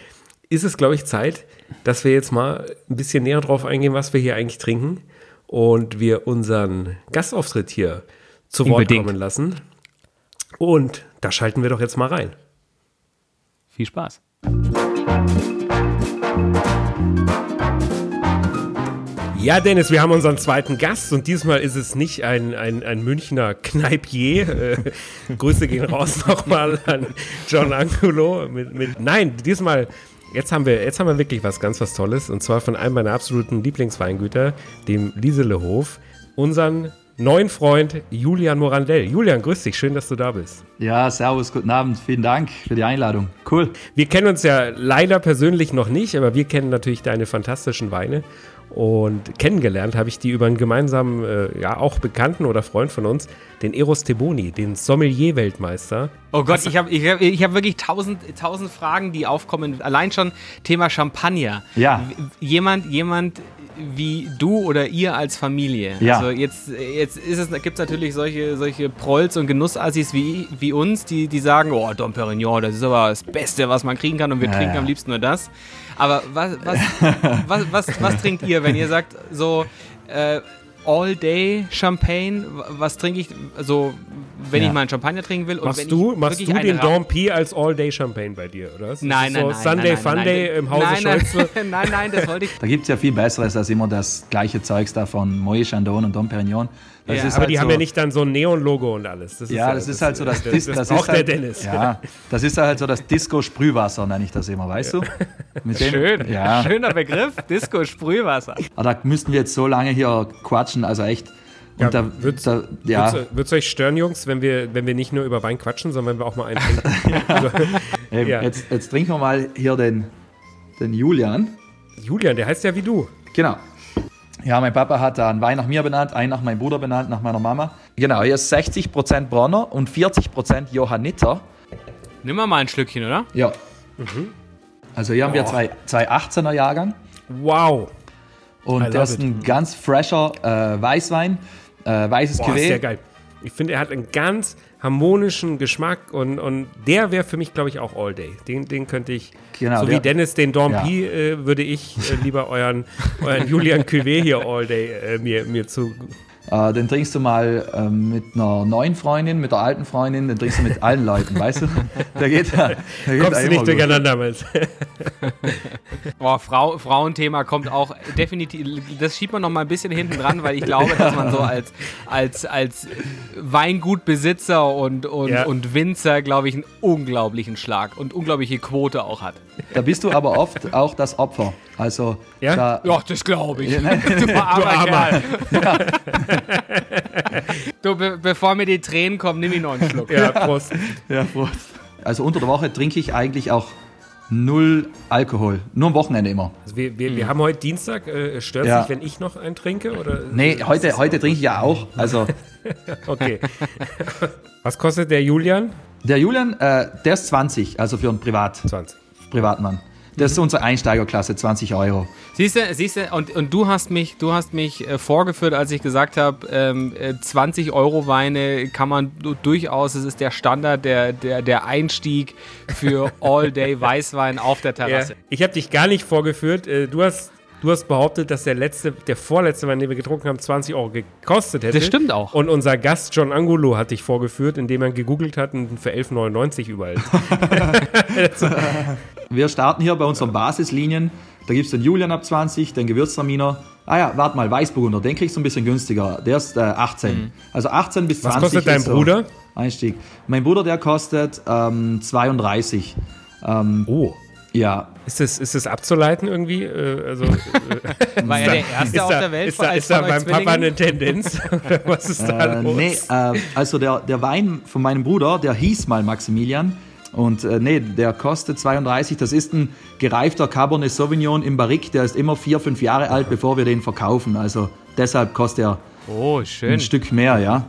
ist es, glaube ich, Zeit, dass wir jetzt mal ein bisschen näher drauf eingehen, was wir hier eigentlich trinken. Und wir unseren Gastauftritt hier zu Wort Unbedingt. kommen lassen. Und da schalten wir doch jetzt mal rein. Viel Spaß. Ja, Dennis, wir haben unseren zweiten Gast und diesmal ist es nicht ein, ein, ein Münchner Kneipier. Äh, Grüße gehen raus nochmal an John Angulo. Mit, mit, nein, diesmal, jetzt haben, wir, jetzt haben wir wirklich was ganz was Tolles und zwar von einem meiner absoluten Lieblingsweingüter, dem Lieselehof, unseren neuen Freund Julian Morandell. Julian, grüß dich, schön, dass du da bist. Ja, servus, guten Abend. Vielen Dank für die Einladung. Cool. Wir kennen uns ja leider persönlich noch nicht, aber wir kennen natürlich deine fantastischen Weine. Und kennengelernt habe ich die über einen gemeinsamen, äh, ja auch Bekannten oder Freund von uns, den Eros Teboni, den Sommelier-Weltmeister. Oh Gott, ich habe ich hab, ich hab wirklich tausend, tausend Fragen, die aufkommen. Allein schon Thema Champagner. Ja. Jemand, jemand wie du oder ihr als Familie. Ja. Also jetzt, jetzt ist es, gibt es natürlich solche, solche Prolls und Genussassis wie, wie uns, die, die sagen, oh, Dom Perignon, das ist aber das Beste, was man kriegen kann und wir Ja, trinken ja. am liebsten nur das. Aber was, was, was, was, was trinkt ihr, wenn ihr sagt, so äh, All-Day Champagne, was trinke ich, so wenn Ja. ich mal einen Champagner trinken will und wenn Machst ich du, machst du den Ra- Dom P als All-Day-Champagne bei dir, oder? Nein, nein, so nein. Sunday nein, nein, Funday nein, im Hause nein, nein, Scholzl. nein, nein, das wollte ich. Da gibt es ja viel Besseres als immer das gleiche Zeugs da von Moët Chandon und Dom Perignon. Das Ja, ist Aber halt die so, haben ja nicht dann so ein Neon-Logo und alles. Das Ja, das ist halt so das, das, Dis- das, das braucht ist halt, der Dennis. Ja, das ist halt so das Disco-Sprühwasser, nenne ich das immer, weißt du? Mit dem, Schön, Ja, schöner Begriff, Disco Sprühwasser. aber da müssten wir jetzt so lange hier quatschen, also echt. Und Ja, da, wird's- da, ja, Wird es euch stören, Jungs, wenn wir, wenn wir nicht nur über Wein quatschen, sondern wenn wir auch mal einen trinken? also, eben, ja. jetzt, jetzt trinken wir mal hier den, den Julian. Julian, der heißt ja wie du. Genau. Ja, mein Papa hat da einen Wein nach mir benannt, einen nach meinem Bruder benannt, nach meiner Mama. Genau, hier ist 60% Bronner und 40% Johanniter. Nimm mal mal ein Schlückchen, oder? Ja. Also hier haben wir zwei, zwei 18er Jahrgang Wow. und das ist it. ein ganz fresher äh, Weißwein, äh, weißes Boah, Cuvée. der geil. Ich finde, er hat einen ganz harmonischen Geschmack und, und der wäre für mich, glaube ich, auch All Day. Den, den könnte ich, Genau, so wie der- Dennis den Dom Ja. Äh, würde ich äh, lieber euren, euren Julian Cuvée hier All Day äh, mir, mir zu. Äh, den trinkst du mal ähm, mit einer neuen Freundin, mit der alten Freundin, den trinkst du mit allen Leuten, weißt du? Der geht da. Der geht da Kommst du nicht gut. durcheinander, du? Boah, Frau, Frauenthema kommt auch definitiv, das schiebt man noch mal ein bisschen hinten dran, weil ich glaube, dass man so als, als, als Weingutbesitzer und, und, Ja. und Winzer, glaube ich, einen unglaublichen Schlag und unglaubliche Quote auch hat. Da bist du aber oft auch das Opfer. Also Ja? da, Ja, das glaube ich. Ja, nein. du armer, du, be bevor mir die Tränen kommen, nimm ich noch einen Schluck. Ja, Prost. Ja, Prost. Also unter der Woche trinke ich eigentlich auch null Alkohol. Nur am Wochenende immer. Also wir, wir, wir haben heute Dienstag. Äh, stört Ja. sich, wenn ich noch einen trinke? Oder? Nee, heute, heute trinke ich ja auch. Also Okay. Was kostet der Julian? der Julian, äh, der ist 20, also für einen Privat, 20. Privatmann. Das ist unsere Einsteigerklasse, 20 Euro. Siehst du, siehst du, und, und du hast mich, du hast mich äh, vorgeführt, als ich gesagt habe, ähm, äh, 20 Euro Weine kann man du- durchaus, es ist der Standard, der, der, der Einstieg für All-Day Weißwein auf der Ja, Terrasse. ich habe dich gar nicht vorgeführt. Äh, Du hast, du hast behauptet, dass der letzte, der vorletzte den wir getrunken haben, 20 Euro gekostet hätte. Das stimmt auch. Und unser Gast John Angulo hat dich vorgeführt, indem er gegoogelt hat und für 11,99 überall. Wir starten hier bei unseren Basislinien. Da gibt es den Julian ab 20, den Gewürztraminer. Ah ja, warte mal, Weißburgunder, den kriegst du ein bisschen günstiger. Der ist äh, 18. Also 18 bis Mhm. Was 20. kostet dein Bruder? Einstieg. Mein Bruder, der kostet ähm, 32. Ähm, Oh. Ja, Ist das, ist das abzuleiten irgendwie? Äh, also, äh, War er der Erste auf da, der Welt ist da, als ist da beim Papa eine Tendenz? Was ist da Äh, los? nee, äh, also der, der Wein von meinem Bruder, der hieß mal Maximilian. Und äh, nee, der kostet 32. Das ist ein gereifter Cabernet Sauvignon im Barrique. Der ist immer vier, fünf Jahre alt, bevor wir den verkaufen. Also deshalb kostet er Oh, schön. ein Stück mehr, ja.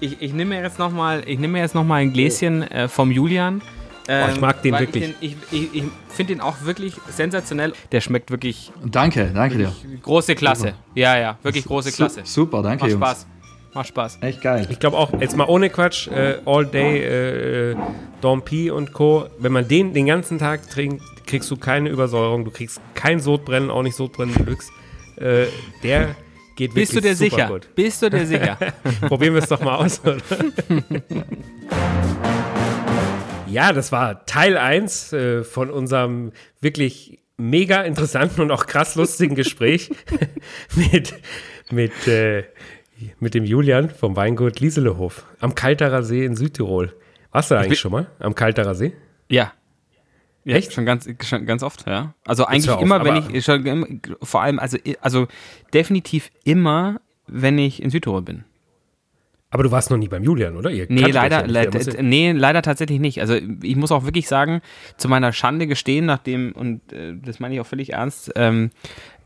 Ich, ich nehme mir jetzt nochmal nehm mir jetzt noch mal ein Gläschen äh, vom Julian. Ähm, Oh, ich mag den weil wirklich. Ich, ich, ich, ich finde den auch wirklich sensationell. Der schmeckt wirklich Danke, danke dir. große Klasse. Ja, ja, wirklich große Klasse. Su super, danke Macht Jungs. Spaß. Macht Spaß. Echt geil. Ich glaube auch, jetzt mal ohne Quatsch, äh, All Day, äh, äh, Dompi und Co. Wenn man den den ganzen Tag trinkt, kriegst du keine Übersäuerung, du kriegst kein Sodbrennen, auch nicht Sodbrennen Deluxe. Äh, der geht Bist du wirklich dir super sicher? Gut. Bist du dir sicher? Probieren wir es doch mal aus, oder? ja, das war Teil 1 äh, von unserem wirklich mega interessanten und auch krass lustigen Gespräch mit, mit, äh, mit dem Julian vom Weingut Lieselehof am Kalterer See in Südtirol. Warst du da eigentlich schon mal am Kalterer See? ja. Ja, Echt? Schon ganz, schon ganz oft, ja. Also eigentlich auf, immer, wenn ich, schon, vor allem, also, also definitiv immer, wenn ich in Südtirol bin. Aber du warst noch nie beim Julian, oder? Ihr Nee, leider, ja le ja- nee, leider tatsächlich nicht. Also ich muss auch wirklich sagen, zu meiner Schande gestehen, nachdem, und äh, das meine ich auch völlig ernst, ähm,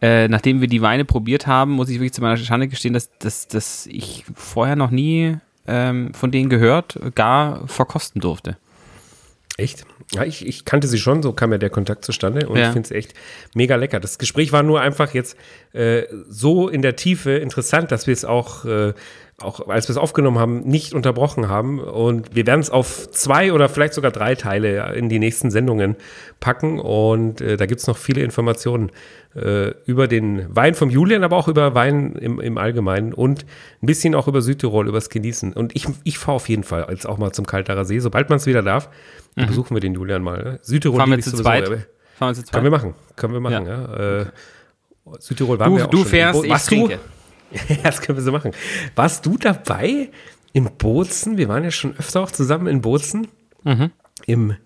äh, nachdem wir die Weine probiert haben, muss ich wirklich zu meiner Schande gestehen, dass, dass, dass ich vorher noch nie ähm, von denen gehört, gar verkosten durfte. Echt? Ja, ich, ich kannte sie schon, so kam ja der Kontakt zustande und Ja. ich finde es echt mega lecker. Das Gespräch war nur einfach jetzt äh, so in der Tiefe interessant, dass wir es auch, äh, auch als wir es aufgenommen haben, nicht unterbrochen haben. Und wir werden es auf zwei oder vielleicht sogar drei Teile in die nächsten Sendungen packen. Und äh, da gibt es noch viele Informationen äh, über den Wein vom Julian, aber auch über Wein im, im Allgemeinen und ein bisschen auch über Südtirol, übers Genießen. Und ich, ich fahre auf jeden Fall jetzt auch mal zum Kalterer See, sobald man es wieder darf. Besuchen wir den Julian mal. Ne? Südtirol Mhm. Fahren wir zu zweit? Fahren wir zu zweit? Können wir machen. Können wir machen, ja. Äh, Südtirol waren Du, wir auch du schon. fährst, ich trinke. Du? ja, das können wir so machen. Warst du dabei in Bozen? Wir waren ja schon öfter auch zusammen in Bozen. Mhm. Im,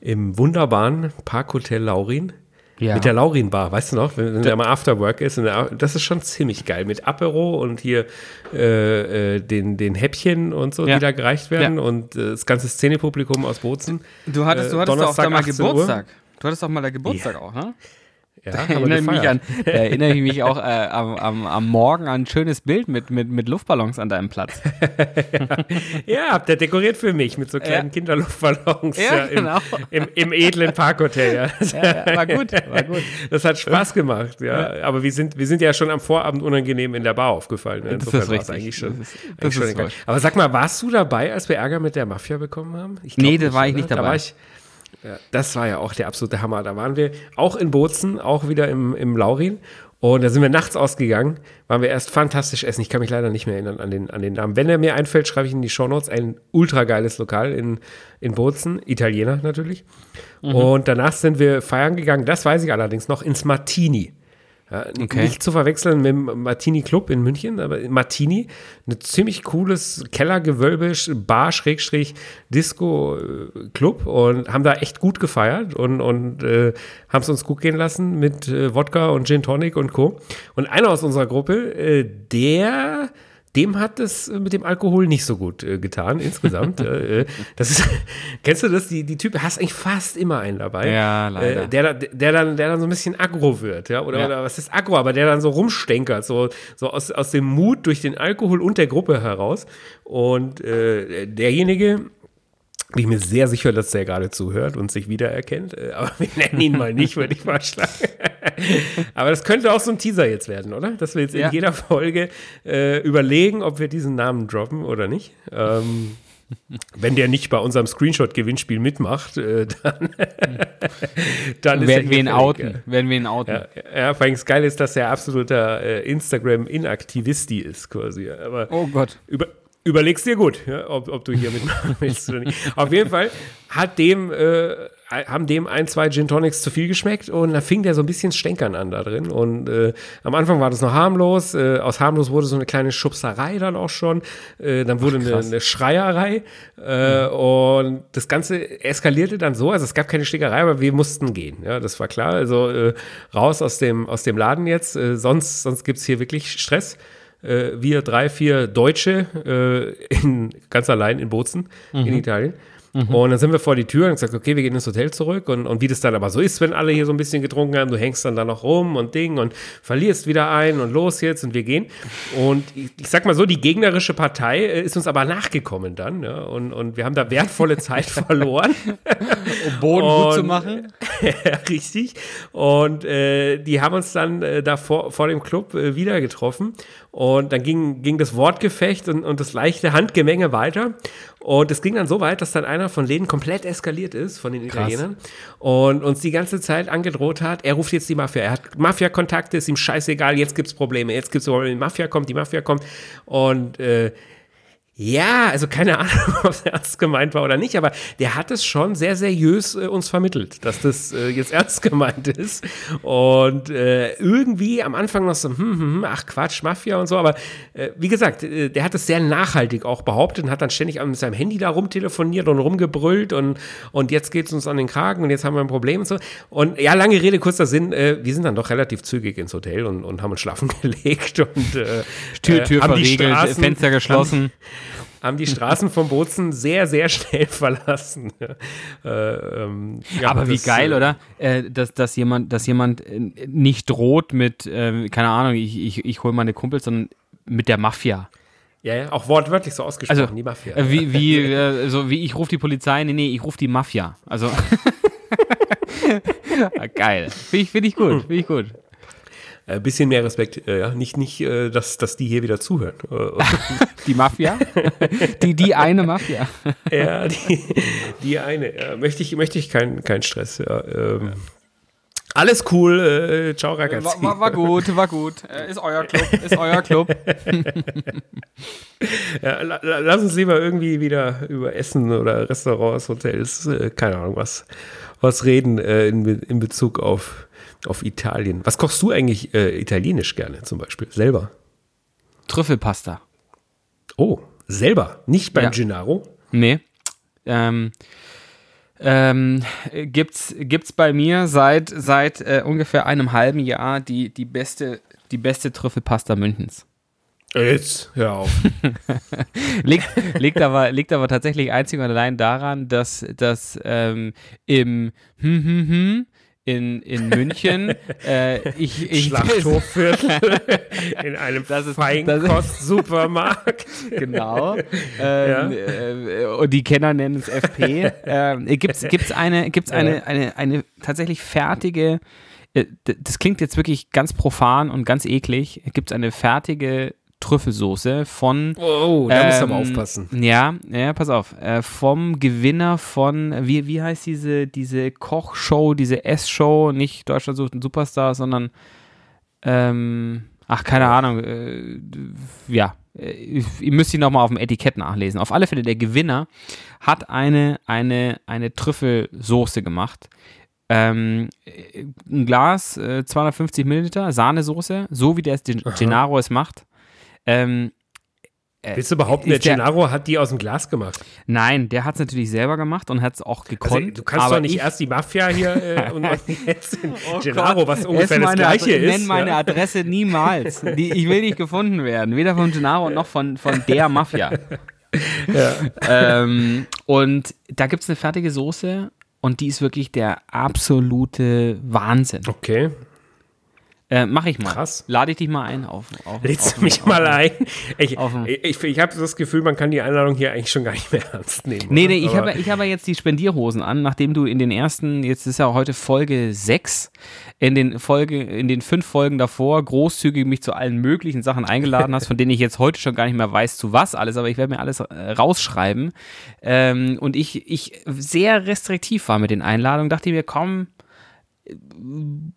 Im wunderbaren Parkhotel Laurin. Ja. Mit der Laurin Bar, weißt du noch, wenn, wenn da mal Afterwork ist. Und der, das ist schon ziemlich geil. Mit Apero und hier äh, äh, den, den Häppchen und so, Ja. die da gereicht werden. Ja. Und äh, das ganze Szenepublikum aus Bozen. Du hattest, du Äh, hattest doch auch da Donnerstag, mal 18 Uhr. Geburtstag. Du hattest doch mal da Geburtstag auch, ne? Ja, Da erinnere ich mich an, da erinnere ich mich auch äh, am, am, am Morgen an ein schönes Bild mit, mit, mit Luftballons an deinem Platz. Ja, habt ihr dekoriert für mich mit so kleinen Ja. Kinderluftballons Ja, ja, im, genau. im, im edlen Parkhotel. Ja. War gut, war gut. das hat Spaß gemacht, ja. Aber wir sind, wir sind ja schon am Vorabend unangenehm in der Bar aufgefallen. Ne? Das ist richtig. eigentlich schon. Das ist- eigentlich das schon ist wohl. Aber sag mal, warst du dabei, als wir Ärger mit der Mafia bekommen haben? Ich Nee, da war ich nicht Da dabei. war ich, ja, das war ja auch der absolute Hammer. Da waren wir auch in Bozen, auch wieder im, im Laurin. Und da sind wir nachts ausgegangen, waren wir erst fantastisch essen. Ich kann mich leider nicht mehr erinnern an den, an den Namen. Wenn er mir einfällt, schreibe ich in die Shownotes. Ein ultra geiles Lokal in, in Bozen, Italiener natürlich. Mhm. Und danach sind wir feiern gegangen, das weiß ich allerdings noch, ins Martini. Ja, Okay. Nicht zu verwechseln mit dem Martini Club in München, aber Martini, ein ziemlich cooles Kellergewölbe, Bar, Schrägstrich, Disco äh, Club und haben da echt gut gefeiert und, und äh, haben es uns gut gehen lassen mit äh, Wodka und Gin Tonic und Co. Und einer aus unserer Gruppe, äh, der dem hat es äh, mit dem Alkohol nicht so gut äh, getan insgesamt. äh, äh, das ist, kennst du das? Die, die Typen, hast eigentlich fast immer einen dabei. Ja, leider. Äh, der, der, dann, der dann so ein bisschen aggro wird, ja. Oder, Ja. oder was ist aggro, aber der dann so rumstenkert, so, so aus, aus dem Mut durch den Alkohol und der Gruppe heraus. Und äh, derjenige, bin ich mir sehr sicher, dass der gerade zuhört und sich wiedererkennt. Äh, Aber wir nennen ihn mal nicht, würde ich vorschlagen. Aber das könnte auch so ein Teaser jetzt werden, oder? Dass wir jetzt Ja. in jeder Folge äh, überlegen, ob wir diesen Namen droppen oder nicht. Ähm, wenn der nicht bei unserem Screenshot-Gewinnspiel mitmacht, äh, dann, dann ist er Werden wir ihn outen. Werden wir ihn outen. Ja, ja, ja, vor allem das Geile ist, dass er absoluter äh, Instagram-Inaktivisti ist, quasi. Aber Oh Gott. über, überlegst dir gut, ja, ob, ob du hier mitmachen willst oder nicht. Auf jeden Fall hat dem, äh, haben dem ein, zwei Gin Tonics zu viel geschmeckt und da fing der so ein bisschen Stänkern an da drin. Und äh, am Anfang war das noch harmlos. Äh, aus harmlos wurde so eine kleine Schubserei dann auch schon. Äh, dann wurde eine, eine Schreierei. Äh, Und das Ganze eskalierte dann so. Also es gab keine Schlägerei, aber wir mussten gehen. Ja, das war klar. Also äh, raus aus dem, aus dem Laden jetzt. Äh, sonst sonst gibt es hier wirklich Stress äh, wir drei, vier Deutsche äh, in, ganz allein in Bozen in Italien. Und dann sind wir vor die Tür und gesagt, okay, wir gehen ins Hotel zurück. Und, und wie das dann aber so ist, wenn alle hier so ein bisschen getrunken haben, du hängst dann da noch rum und Ding und verlierst wieder ein und los jetzt und wir gehen. Und ich, ich sag mal so, die gegnerische Partei äh, ist uns aber nachgekommen dann. Ja, und, und wir haben da wertvolle Zeit verloren. Um Boden gut zu Und- machen. richtig. Und äh, die haben uns dann äh, da vor, vor dem Club äh, wieder getroffen. Und dann ging, ging das Wortgefecht und, und das leichte Handgemenge weiter. Und es ging dann so weit, dass dann einer von denen komplett eskaliert ist, von den Italienern. Und uns die ganze Zeit angedroht hat, er ruft jetzt die Mafia. Er hat Mafia-Kontakte, ist ihm scheißegal, jetzt gibt's Probleme, jetzt gibt's Probleme. Die Mafia kommt, die Mafia kommt. Und äh, ja, also keine Ahnung, ob es ernst gemeint war oder nicht, aber der hat es schon sehr seriös äh, uns vermittelt, dass das äh, jetzt ernst gemeint ist. Und äh, irgendwie am Anfang noch so, hm, hm, hm, ach Quatsch, Mafia und so, aber äh, wie gesagt, äh, der hat es sehr nachhaltig auch behauptet und hat dann ständig mit seinem Handy da rumtelefoniert und rumgebrüllt und, und jetzt geht's uns an den Kragen und jetzt haben wir ein Problem und so. Und ja, lange Rede, kurzer Sinn, äh, wir sind dann doch relativ zügig ins Hotel und, und haben uns schlafen gelegt und Tür, Tür verriegelt, Straßen- Fenster geschlossen. haben die Straßen von Bozen sehr, sehr schnell verlassen. äh, ähm, ja, Aber wie das, geil, äh, oder? Äh, dass, dass jemand, dass jemand äh, nicht droht mit, äh, keine Ahnung, ich, ich, ich hole meine Kumpels, sondern mit der Mafia. Ja, ja, auch wortwörtlich so ausgesprochen, Also, die Mafia. Äh, wie, wie, so wie ich rufe die Polizei, nee, nee, ich rufe die Mafia. Also. Ah, geil. Finde ich, find ich gut, finde ich gut. Ein äh, bisschen mehr Respekt, äh, ja, nicht, nicht äh, dass, dass die hier wieder zuhören. Die Mafia? Die, die eine Mafia. ja, die, die eine. Ja, möchte ich, möchte ich keinen keinen Stress. Ja, ähm, Alles cool, äh, ciao ragazzi. War, war, war gut, war gut. Ist euer Club, ist euer Club. Ja, la, la, lass uns lieber irgendwie wieder über Essen oder Restaurants, Hotels, äh, keine Ahnung, was, was reden äh, in, in Bezug auf, auf Italien. Was kochst du eigentlich äh, italienisch gerne zum Beispiel? Selber? Trüffelpasta. Oh, selber, nicht beim Ja. Gennaro? Nee. Ähm, ähm, gibt's, gibt's bei mir seit, seit äh, ungefähr einem halben Jahr die, die, beste, die beste Trüffelpasta Münchens. Jetzt, hör auf. Liegt, liegt, aber, liegt aber tatsächlich einzig und allein daran, dass, dass ähm, im hm, hm, hm, in, in München äh, ich, ich Schlachthofviertel in einem Das ist- Feinkost-Supermarkt. genau. Ähm, äh, und die Kenner nennen es FP. ähm, gibt's, gibt's eine, gibt's eine, eine, eine tatsächlich fertige, äh, das klingt jetzt wirklich ganz profan und ganz eklig, gibt's eine fertige Trüffelsoße von Oh, da musst du aber ähm, aufpassen. Ja, ja, pass auf. Äh, vom Gewinner von, wie, wie heißt diese, diese Kochshow, diese S-Show, nicht Deutschland sucht einen Superstar, sondern, ähm, ach, keine Ahnung, äh, ja, äh, ihr müsst ihn nochmal auf dem Etikett nachlesen. Auf alle Fälle, der Gewinner hat eine, eine, eine Trüffelsoße gemacht. Ähm, äh, ein Glas, äh, 250 Milliliter, Sahnesoße, so wie der es Gen- Gennaro es macht. Ähm, Willst du behaupten, der Gennaro hat die aus dem Glas gemacht? Nein, der hat es natürlich selber gemacht und hat es auch Also, gekonnt. du kannst aber doch nicht ich, erst die Mafia hier äh, und, und jetzt Oh Gennaro, was ungefähr das meine Gleiche Adre- ist. Nenn meine ja. Adresse niemals. Die, ich will nicht gefunden werden. Weder von Gennaro noch von, von der Mafia. ähm, und da gibt es eine fertige Soße und die ist wirklich der absolute Wahnsinn. Okay, Äh, mach ich mal. Krass. Lade ich dich mal ein auf. auf lädst du mich auf, mal ein? Ich, ich, ich, habe das Gefühl, man kann die Einladung hier eigentlich schon gar nicht mehr ernst nehmen. Nee, nee, ich habe, ich habe jetzt die Spendierhosen an, nachdem du in den ersten, jetzt ist ja heute Folge 6, in den Folge, in den fünf Folgen davor großzügig mich zu allen möglichen Sachen eingeladen hast, von denen ich jetzt heute schon gar nicht mehr weiß, zu was alles, aber ich werde mir alles äh, rausschreiben. Ähm, und ich, ich sehr restriktiv war mit den Einladungen, dachte mir, komm,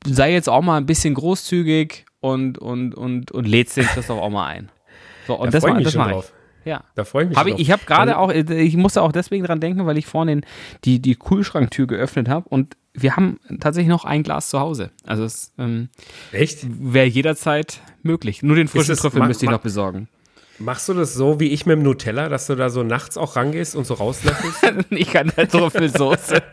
sei jetzt auch mal ein bisschen großzügig und, und, und, und lädst den Christoph auch mal ein. So, und Da das, ich mich das schon mache ich. drauf. Ja. Da freue ich mich Hab ich drauf. ich habe gerade auch, äh, ich musste auch deswegen dran denken, weil ich vorhin den, die, die Kühlschranktür geöffnet habe und wir haben tatsächlich noch ein Glas zu Hause. Also es ähm, wäre jederzeit möglich. Nur den frischen Trüffel müsste ich noch besorgen. Machst du das so wie ich mit dem Nutella, dass du da so nachts auch rangehst und so rauslöffelst? ich kann halt Trüffelsoße.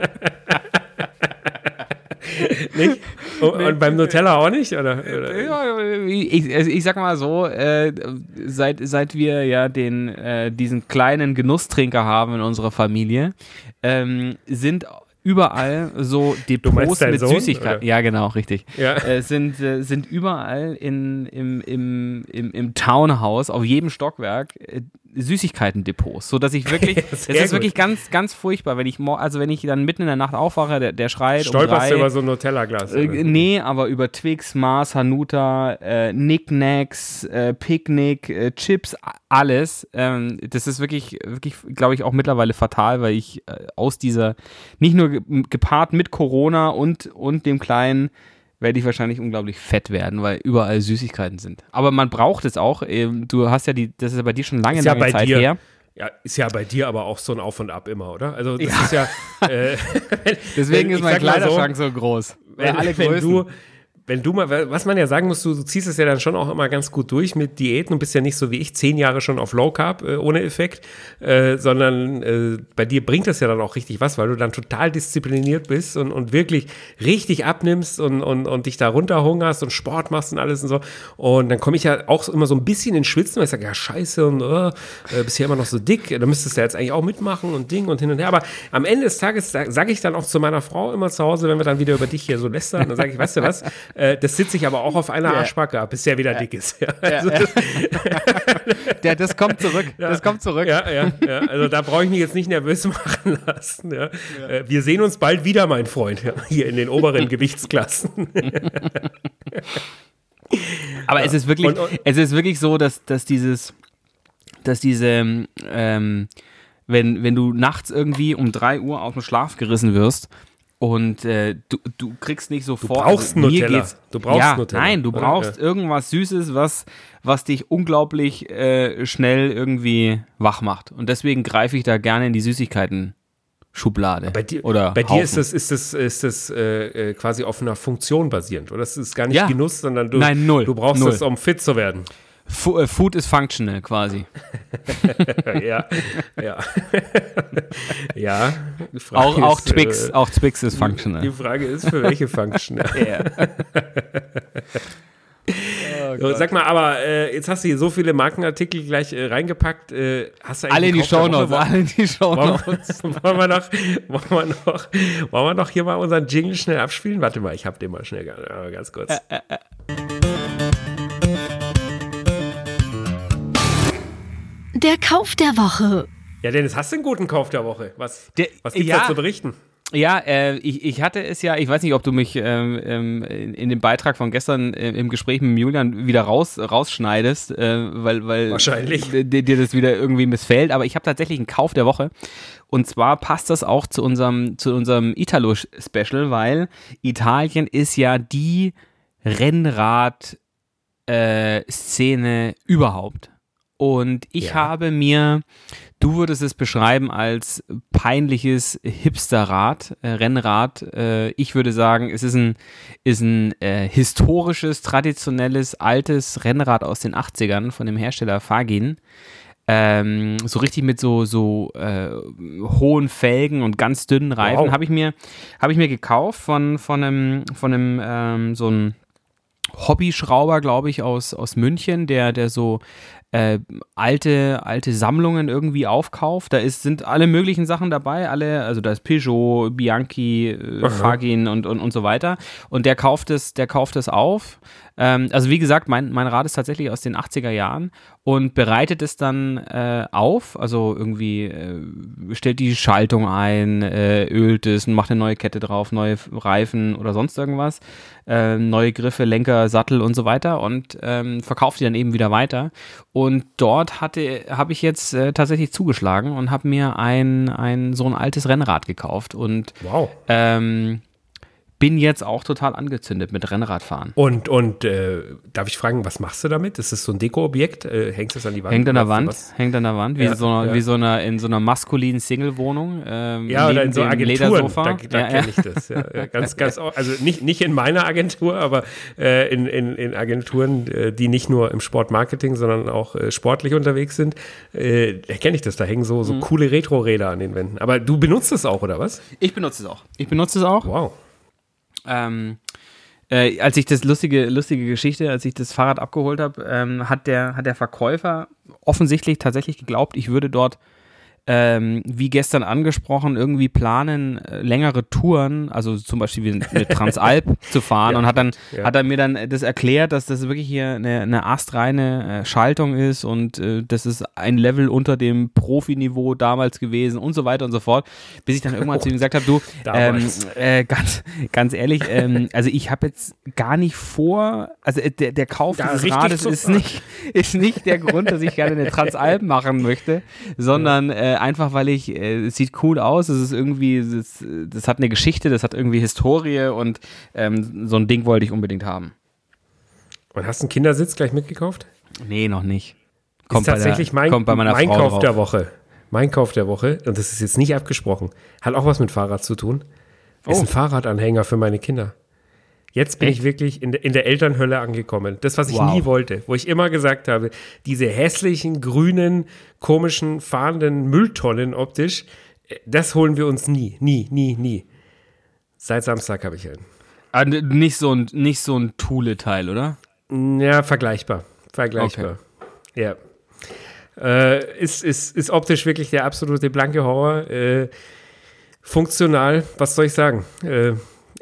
nicht? Und, und beim Nutella auch nicht? Oder, oder? Ja, ich, also ich sag mal so, äh, seit, seit wir ja den, äh, diesen kleinen Genusstrinker haben in unserer Familie, ähm, sind überall so Depots mit Sohn, Süßigkeiten. oder? Ja, genau, richtig. Ja. Äh, sind, äh, sind überall in, im, im, im, im Townhouse, auf jedem Stockwerk, äh, Süßigkeiten-Depots, so dass ich wirklich, es ist gut. wirklich ganz, ganz furchtbar, wenn ich, also wenn ich dann mitten in der Nacht aufwache, der, der schreit um Stolperst drei, du über so ein Nutella-Glas? äh, nee, aber über Twix, Mars, Hanuta, äh, Knickknacks, äh, Picknick, äh, Chips, alles. Ähm, das ist wirklich, wirklich, glaube ich, auch mittlerweile fatal, weil ich äh, aus dieser, nicht nur gepaart mit Corona und, und dem Kleinen, werde ich wahrscheinlich unglaublich fett werden, weil überall Süßigkeiten sind. Aber man braucht es auch. Ähm, du hast ja die, das ist ja bei dir schon lange, Ist ja lange bei Zeit dir. her. Ja, ist ja bei dir aber auch so ein Auf und Ab immer, oder? Also das ist ja. Äh, Deswegen wenn- ist mein mal so, Kleiderschrank so, groß. Wenn, alle wenn du, wenn du mal, was man ja sagen muss, du, du ziehst es ja dann schon auch immer ganz gut durch mit Diäten und bist ja nicht so wie ich zehn Jahre schon auf Low Carb äh, ohne Effekt, äh, sondern äh, bei dir bringt das ja dann auch richtig was, weil du dann total diszipliniert bist und, und wirklich richtig abnimmst und, und, und dich da runterhungerst und Sport machst und alles und so. Und dann komme ich ja auch immer so ein bisschen in Schwitzen, weil ich sage, ja scheiße und äh, äh, bist ja immer noch so dick, da müsstest du ja jetzt eigentlich auch mitmachen und Ding und hin und her. Aber am Ende des Tages sage ich dann auch zu meiner Frau immer zu Hause, wenn wir dann wieder über dich hier so lästern, dann sage ich, weißt du was, äh, das sitze ich aber auch auf einer Arschbacke ab, bis der wieder dick ist. Ja, also das, Der, das kommt zurück. Das kommt zurück. ja, ja, ja, also da brauche ich mich jetzt nicht nervös machen lassen. Ja. Äh, Wir sehen uns bald wieder, mein Freund, ja, hier in den oberen Gewichtsklassen. Aber es ist wirklich, Und- und- es ist wirklich so, dass, dass dieses, dass diese, ähm, wenn, wenn du nachts irgendwie um 3 Uhr aus dem Schlaf gerissen wirst und äh, du, du kriegst nicht sofort. brauchst also Nutella. Geht's, Du brauchst ja, Nutella, Nein, du brauchst Ja. irgendwas Süßes, was, was dich unglaublich äh, schnell irgendwie wach macht. Und deswegen greife ich da gerne in die Süßigkeiten. Schublade. Bei dir, oder bei dir ist das, ist das, ist das äh, äh, quasi auf einer Funktion basierend. Oder das ist gar nicht Ja. Genuss, sondern du, Nein, null. du brauchst Null. das, um fit zu werden. Fu äh, Food is functional quasi. ja, ja. ja. die Frage Auch, auch ist, Twix, äh, auch Twix ist functional. Die Frage ist, für welche Function? so, sag mal, aber äh, jetzt hast du hier so viele Markenartikel gleich äh, reingepackt. Äh, hast du Alle in die Shownotes, alle in die Wollen Shownotes. wir, wollen, wir noch, wollen, wir noch, wollen wir noch hier mal unseren Jingle schnell abspielen? Warte mal, ich hab den mal schnell äh, ganz kurz. Der Kauf der Woche. Ja, Dennis, hast du einen guten Kauf der Woche? Was, Der- was gibt's ja. da zu berichten? Ja, äh, ich, ich hatte es ja, ich weiß nicht, ob du mich ähm, ähm, in, in dem Beitrag von gestern äh, im Gespräch mit Julian wieder raus, rausschneidest, äh, weil, weil Wahrscheinlich. dir dir das wieder irgendwie missfällt, aber ich habe tatsächlich einen Kauf der Woche. Und zwar passt das auch zu unserem, zu unserem Italo-Special, weil Italien ist ja die Rennrad-Szene überhaupt. Und ich Ja. habe mir, du würdest es beschreiben als peinliches Hipsterrad, äh, Rennrad. Äh, ich würde sagen, es ist ein, ist ein äh, historisches, traditionelles, altes Rennrad aus den 80ern von dem Hersteller Fagin. ähm, so richtig mit so, so äh, hohen Felgen und ganz dünnen Reifen, Wow. habe ich, mir- hab ich mir gekauft von, von einem, von einem ähm, so einem Hobbyschrauber, glaube ich, aus, aus München, der, der so äh, alte, alte Sammlungen irgendwie aufkauft. Da ist, sind alle möglichen Sachen dabei, alle, also da ist Peugeot, Bianchi, äh, Fagin und, und, und so weiter. Und der kauft es, der kauft es auf. Ähm, also wie gesagt, mein, mein Rad ist tatsächlich aus den 80er Jahren und bereitet es dann äh, auf, also irgendwie äh, stellt die Schaltung ein, äh, ölt es und macht eine neue Kette drauf, neue Reifen oder sonst irgendwas, äh, neue Griffe, Lenker, Sattel und so weiter und ähm, verkauft die dann eben wieder weiter. Und dort hatte, habe ich jetzt äh, tatsächlich zugeschlagen und habe mir ein, ein so ein altes Rennrad gekauft und Wow. ähm, bin jetzt auch total angezündet mit Rennradfahren. Und, und äh, darf ich fragen, was machst du damit? Ist das so ein Dekoobjekt? Äh, hängst du es an die Wand? Hängt an der Wand, hängt an der Wand, wie Ja, so, ja. wie so einer, in so einer maskulinen Single-Wohnung. Ähm, Ja, oder in so Agenturen. Ledersofa. Da, da ja, kenne ja. ich das. Ja, ganz, ganz, also nicht, nicht in meiner Agentur, aber äh, in, in, in Agenturen, äh, die nicht nur im Sportmarketing, sondern auch äh, sportlich unterwegs sind, äh, da kenne ich das. Da hängen so, Mhm. so coole Retro-Räder an den Wänden. Aber du benutzt es auch, oder was? Ich benutze es auch. Ich benutze es auch. Wow. Ähm, äh, als ich das lustige, lustige Geschichte, als ich das Fahrrad abgeholt habe, ähm, hat, der, hat der Verkäufer offensichtlich tatsächlich geglaubt, ich würde dort, ähm, wie gestern angesprochen, irgendwie planen, äh, längere Touren, also zum Beispiel wie eine Transalp zu fahren Ja, und hat dann ja. hat er mir dann das erklärt, dass das wirklich hier eine, eine astreine äh, Schaltung ist und äh, das ist ein Level unter dem Profiniveau damals gewesen und so weiter und so fort, bis ich dann irgendwann zu ihm gesagt habe, du, ähm, äh, ganz, ganz ehrlich, ähm, also ich habe jetzt gar nicht vor, also äh, der, der Kauf Da dieses Rades ist nicht, ist nicht der Grund, dass ich gerne eine Transalp machen möchte, sondern äh, einfach, weil ich, äh, es sieht cool aus, es ist irgendwie, das, das hat eine Geschichte, das hat irgendwie Historie und ähm, so ein Ding wollte ich unbedingt haben. Und hast du einen Kindersitz gleich mitgekauft? Nee, noch nicht. ist tatsächlich der, mein, kommt bei meiner mein Frau Kauf drauf. der Woche. Mein Kauf der Woche, und das ist jetzt nicht abgesprochen, hat auch was mit Fahrrad zu tun. Ist Oh. ein Fahrradanhänger für meine Kinder. Jetzt bin ich wirklich in, der- in der Elternhölle angekommen. Das, was ich Wow. nie wollte, wo ich immer gesagt habe, diese hässlichen, grünen, komischen, fahrenden Mülltonnen optisch, äh, das holen wir uns nie, nie, nie, nie. Seit Samstag habe ich einen. Ah, n- nicht so ein, nicht so ein Thule-Teil, oder? Ja, vergleichbar. Vergleichbar. Ja. Äh, ist, ist, ist optisch wirklich der absolute blanke Horror. Äh, funktional, was soll ich sagen? Äh,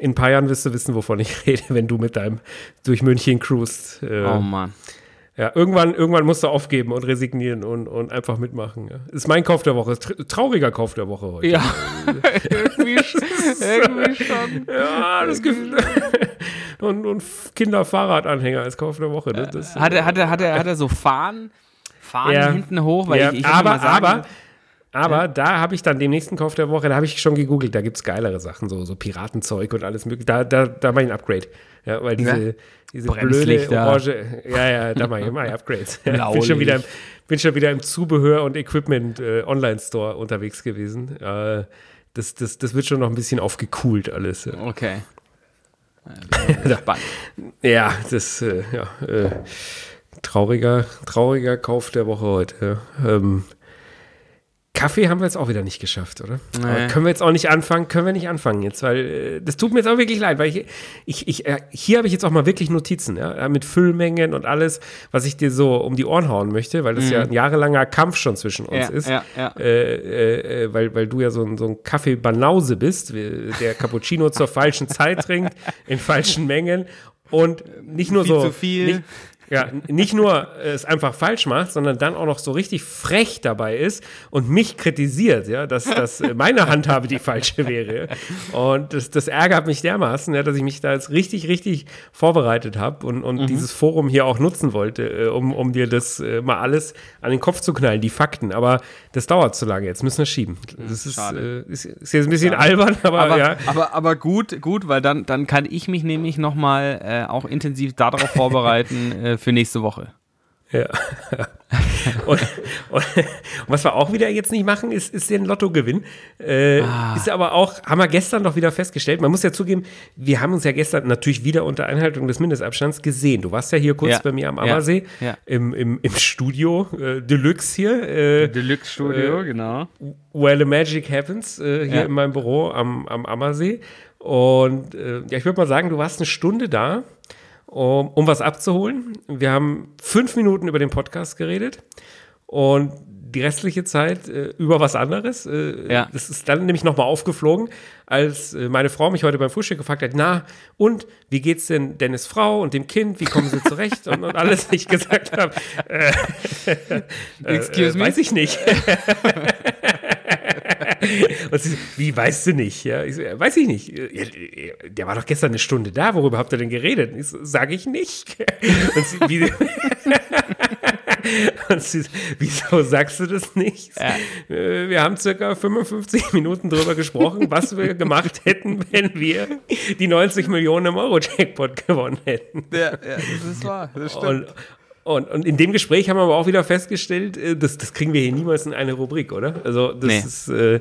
in ein paar Jahren wirst du wissen, wovon ich rede, wenn du mit deinem durch München cruist. Äh, Oh Mann. ja, irgendwann, irgendwann musst du aufgeben und resignieren und, und einfach mitmachen. Ja. Ist mein Kauf der Woche. Tr trauriger Kauf der Woche heute. Ja, irgendwie, sch- irgendwie schon. Ja, das Gefühl. und, und Kinderfahrradanhänger als Kauf der Woche. Ne? Das, Hat er, hat er, hat er, hat er so Fahnen, Fahnen Ja. hinten hoch? Weil ja, ich, ich aber, sagen, aber, aber da habe ich dann den nächsten Kauf der Woche, da habe ich schon gegoogelt, da gibt es geilere Sachen, so, so Piratenzeug und alles mögliche. Da, da, da mache ich ein Upgrade. Ja, weil diese, Ja. diese blöde orange, ja, ja, da mache ich immer Upgrades. bin, Blaulicht. schon wieder, im- bin schon wieder im Zubehör- und Equipment äh, unterwegs gewesen. Äh, das, das, das wird schon noch ein bisschen aufgekühlt alles. Ja. Okay. Ja, Spannend. Ja, das, äh, ja, äh, trauriger, trauriger Kauf der Woche heute. Ja. Ähm, Kaffee haben wir jetzt auch wieder nicht geschafft, oder? Nee. Können wir jetzt auch nicht anfangen? Können wir nicht anfangen jetzt, weil äh, das tut mir jetzt auch wirklich leid, weil ich, ich, ich äh, hier habe ich jetzt auch mal wirklich Notizen, ja, mit Füllmengen und alles, was ich dir so um die Ohren hauen möchte, weil das ja ein jahrelanger Kampf schon zwischen uns Mhm. Ja, ist. ja, ja. Äh, äh, äh, weil, weil du ja so ein, so ein Kaffee-Banause bist, der Cappuccino zur falschen Zeit trinkt, in falschen Mengen und nicht nur Viel so. zu viel. Nicht, ja, nicht nur äh, es einfach falsch macht, sondern dann auch noch so richtig frech dabei ist und mich kritisiert, ja, dass, dass meine Handhabe die falsche wäre. Und das, das ärgert mich dermaßen, ja, dass ich mich da jetzt richtig, richtig vorbereitet habe und, Mhm. und dieses Forum hier auch nutzen wollte, äh, um, um dir das äh, mal alles an den Kopf zu knallen, die Fakten. Aber das dauert zu lange, jetzt müssen wir schieben. Das ist, schade. äh, ist, ist jetzt ein bisschen albern, aber, Aber, ja. aber, aber gut, gut, weil dann, dann kann ich mich nämlich nochmal äh, auch intensiv darauf vorbereiten äh, für nächste Woche. Ja. und, und, und, was wir auch wieder jetzt nicht machen, ist, ist den Lottogewinn. Äh, ah. Ist aber auch, haben wir gestern doch wieder festgestellt. Man muss ja zugeben, wir haben uns ja gestern natürlich wieder unter Einhaltung des Mindestabstands gesehen. Du warst ja hier kurz ja. bei mir am Ammersee ja. Ja. Im, im, im Studio äh, Deluxe hier. Äh, Deluxe Studio, äh, genau. Where the Magic Happens, äh, hier in meinem Büro am, am Ammersee. Und äh, ja, ich würde mal sagen, du warst eine Stunde da um, um was abzuholen. Wir haben fünf Minuten über den Podcast geredet und die restliche Zeit äh, über was anderes. Äh, ja. Das ist dann nämlich nochmal aufgeflogen, als äh, meine Frau mich heute beim Frühstück gefragt hat, na, und wie geht's denn Dennis Frau und dem Kind, wie kommen sie zurecht und, und alles, ich gesagt habe, äh, Excuse äh, me? weiß ich nicht. Und sie wie weißt du nicht? Ja, ich so, ja, weiß ich nicht. Der war doch gestern eine Stunde da. Worüber habt ihr denn geredet? Ich so, sag ich nicht. Und sie, wie, und sie, wieso sagst du das nicht? Ja. Äh, wir haben circa 55 Minuten darüber gesprochen, was wir gemacht hätten, wenn wir die 90 Millionen im Euro-Jackpot gewonnen hätten. Ja, ja, das ist wahr. Das stimmt. Und, und, und in dem Gespräch haben wir aber auch wieder festgestellt, äh, das, das kriegen wir hier niemals in eine Rubrik, oder? Also das nee. ist, äh,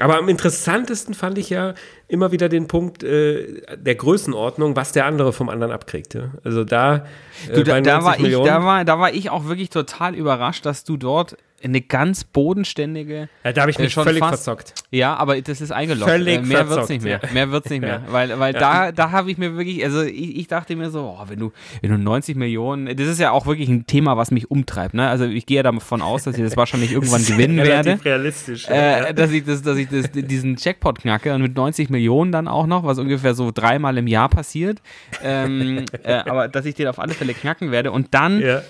aber am interessantesten fand ich ja immer wieder den Punkt äh, der Größenordnung, was der andere vom anderen abkriegt. Ja? Also da, äh, du, da, da war ich, da war, da war ich auch wirklich total überrascht, dass du dort eine ganz bodenständige. Ja, da habe ich äh, mich äh, völlig fast, verzockt. Ja, aber das ist eingeloggt. Völlig äh, mehr wird es nicht mehr. Mehr wird es nicht mehr. Weil, weil ja. da, da habe ich mir wirklich, also ich, ich dachte mir so, oh, wenn du, wenn du 90 Millionen, das ist ja auch wirklich ein Thema, was mich umtreibt. Ne? Also ich gehe ja davon aus, dass ich das wahrscheinlich irgendwann gewinnen werde. realistisch. Äh, dass ich, das, dass ich das, diesen Jackpot knacke und mit 90 Millionen dann auch noch, was ungefähr so dreimal im Jahr passiert. Ähm, äh, aber dass ich den auf alle Fälle knacken werde und dann ja